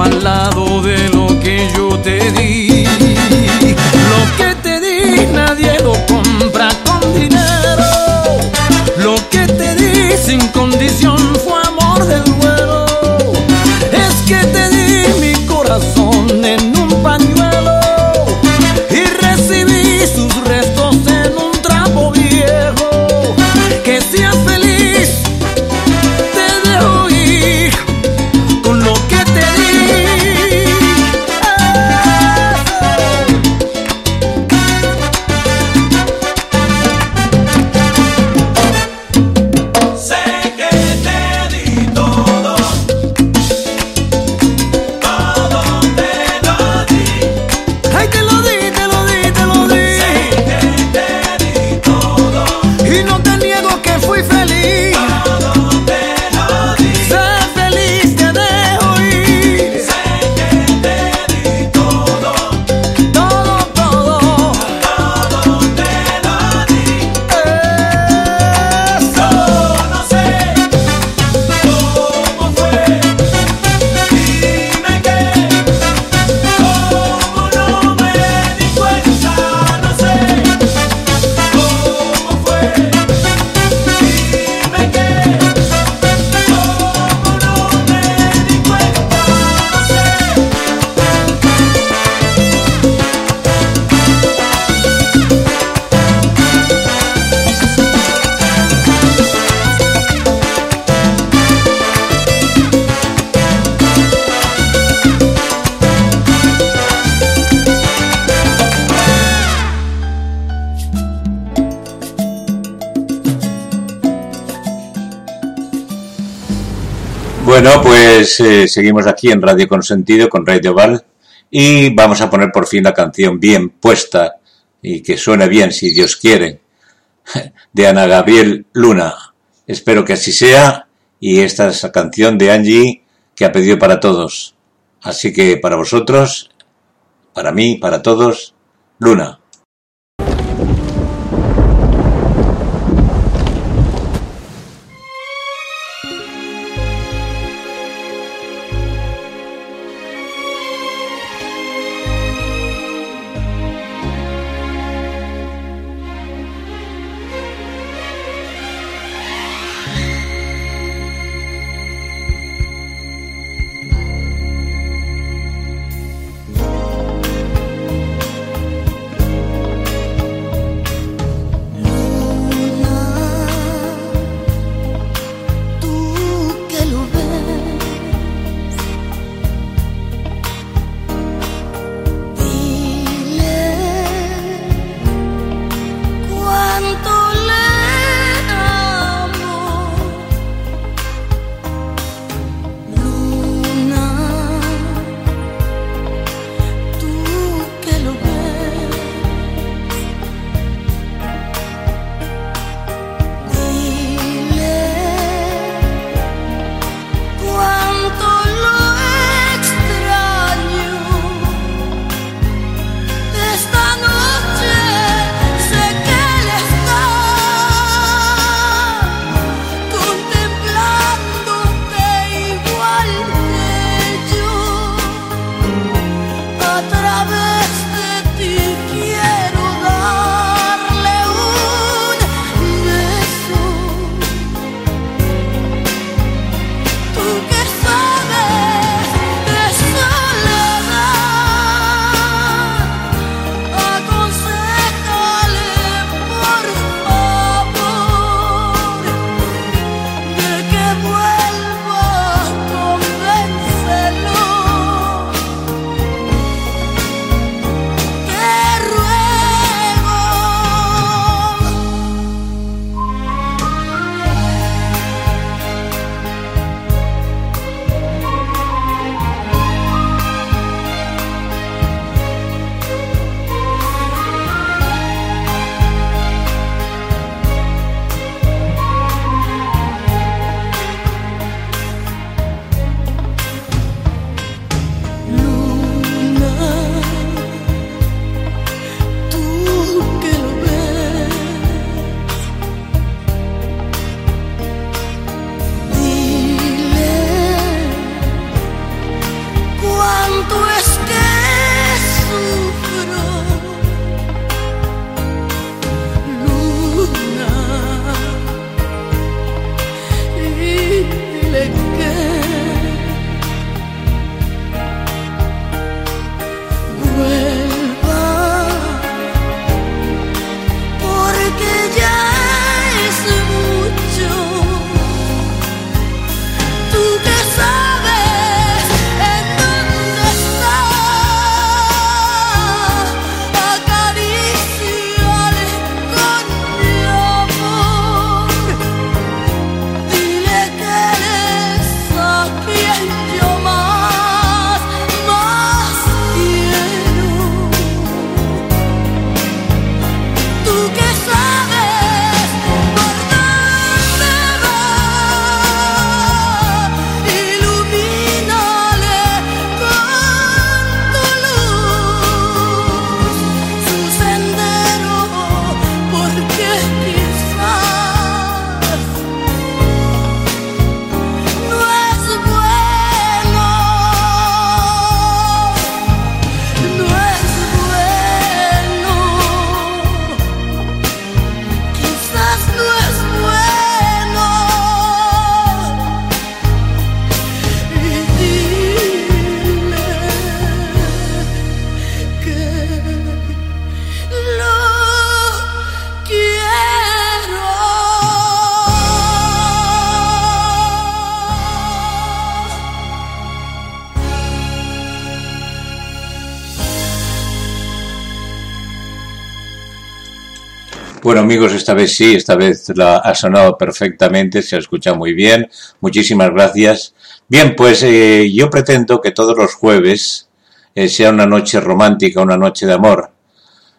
al lado de lo que yo te di. Lo que te di nadie lo compra con dinero. Lo que te di sin Eh, seguimos aquí en Radio Consentido con Radio Val y vamos a poner por fin la canción bien puesta y que suene bien si Dios quiere de Ana Gabriel Luna. Espero que así sea y esta es la canción de Angie que ha pedido para todos. Así que para vosotros, para mí, para todos, Luna. Bueno amigos, esta vez sí, esta vez la ha sonado perfectamente, se ha escuchado muy bien. Muchísimas gracias. Bien, pues eh, yo pretendo que todos los jueves eh, sea una noche romántica, una noche de amor,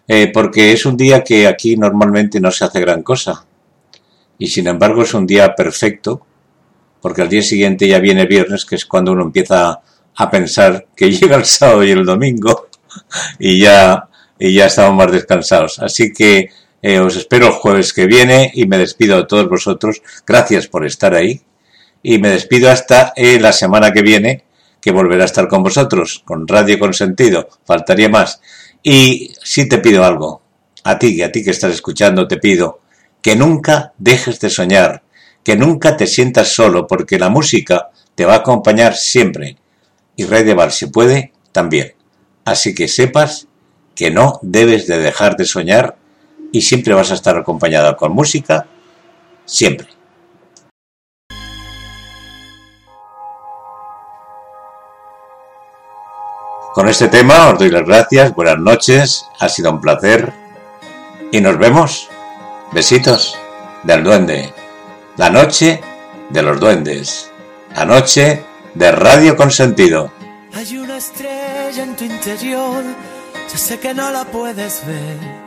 eh, porque es un día que aquí normalmente no se hace gran cosa. Y sin embargo es un día perfecto, porque al día siguiente ya viene viernes, que es cuando uno empieza a pensar que llega el sábado y el domingo y ya, y ya estamos más descansados. Así que eh, os espero el jueves que viene y me despido a todos vosotros. Gracias por estar ahí. Y me despido hasta eh, la semana que viene, que volverá a estar con vosotros, con Radio Consentido. Faltaría más. Y sí te pido algo. A ti, a ti que estás escuchando, te pido que nunca dejes de soñar, que nunca te sientas solo, porque la música te va a acompañar siempre. Y Val, si puede, también. Así que sepas que no debes de dejar de soñar y siempre vas a estar acompañada con música, siempre. Con este tema os doy las gracias, buenas noches, ha sido un placer y nos vemos. Besitos del duende. La noche de los duendes. La noche de Radio Consentido. Hay una estrella en tu interior, ya sé que no la puedes ver.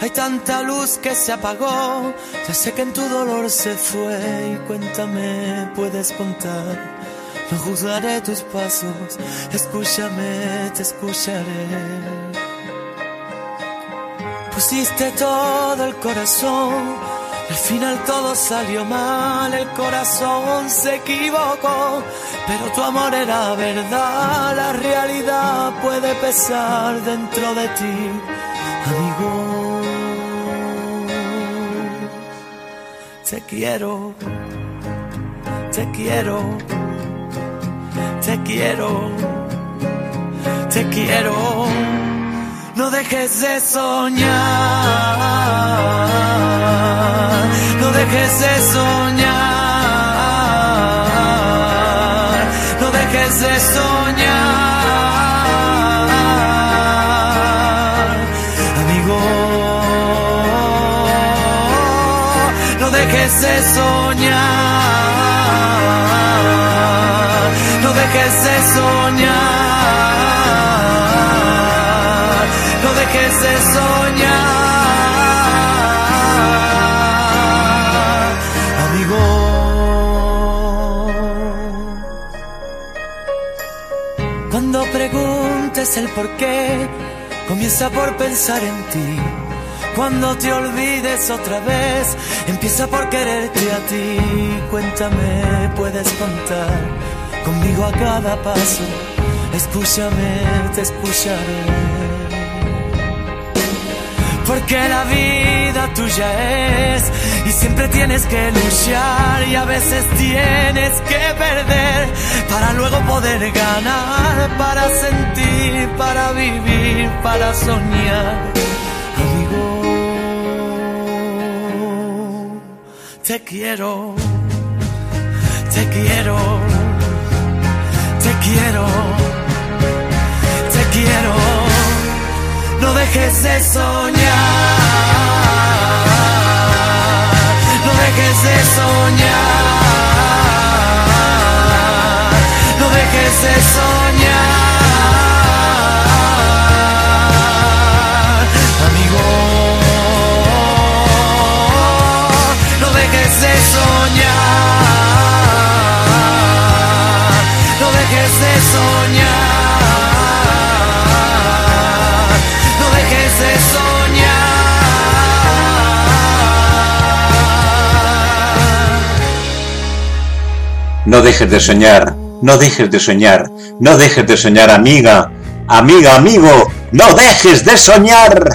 Hay tanta luz que se apagó, ya sé que en tu dolor se fue. Y cuéntame, puedes contar. No juzgaré tus pasos, escúchame, te escucharé. Pusiste todo el corazón, al final todo salió mal, el corazón se equivocó, pero tu amor era verdad, la realidad puede pesar dentro de ti, amigo. Te quiero, te quiero, te quiero, te quiero. No dejes de soñar, no dejes de soñar, no dejes de soñar, dejes de soñar, no dejes de soñar, no dejes de soñar, amigo. Cuando preguntes el por qué, comienza por pensar en ti. Cuando te olvides otra vez, empieza por quererte a ti. Cuéntame, puedes contar conmigo a cada paso. Escúchame, te escucharé. Porque la vida tuya es y siempre tienes que luchar y a veces tienes que perder para luego poder ganar, para sentir, para vivir, para soñar. Te quiero, te quiero, te quiero, te quiero. No dejes de soñar, no dejes de soñar, no dejes de soñar, No dejes de soñar, no dejes de soñar, no dejes de soñar, amiga, amiga, amigo, no dejes de soñar.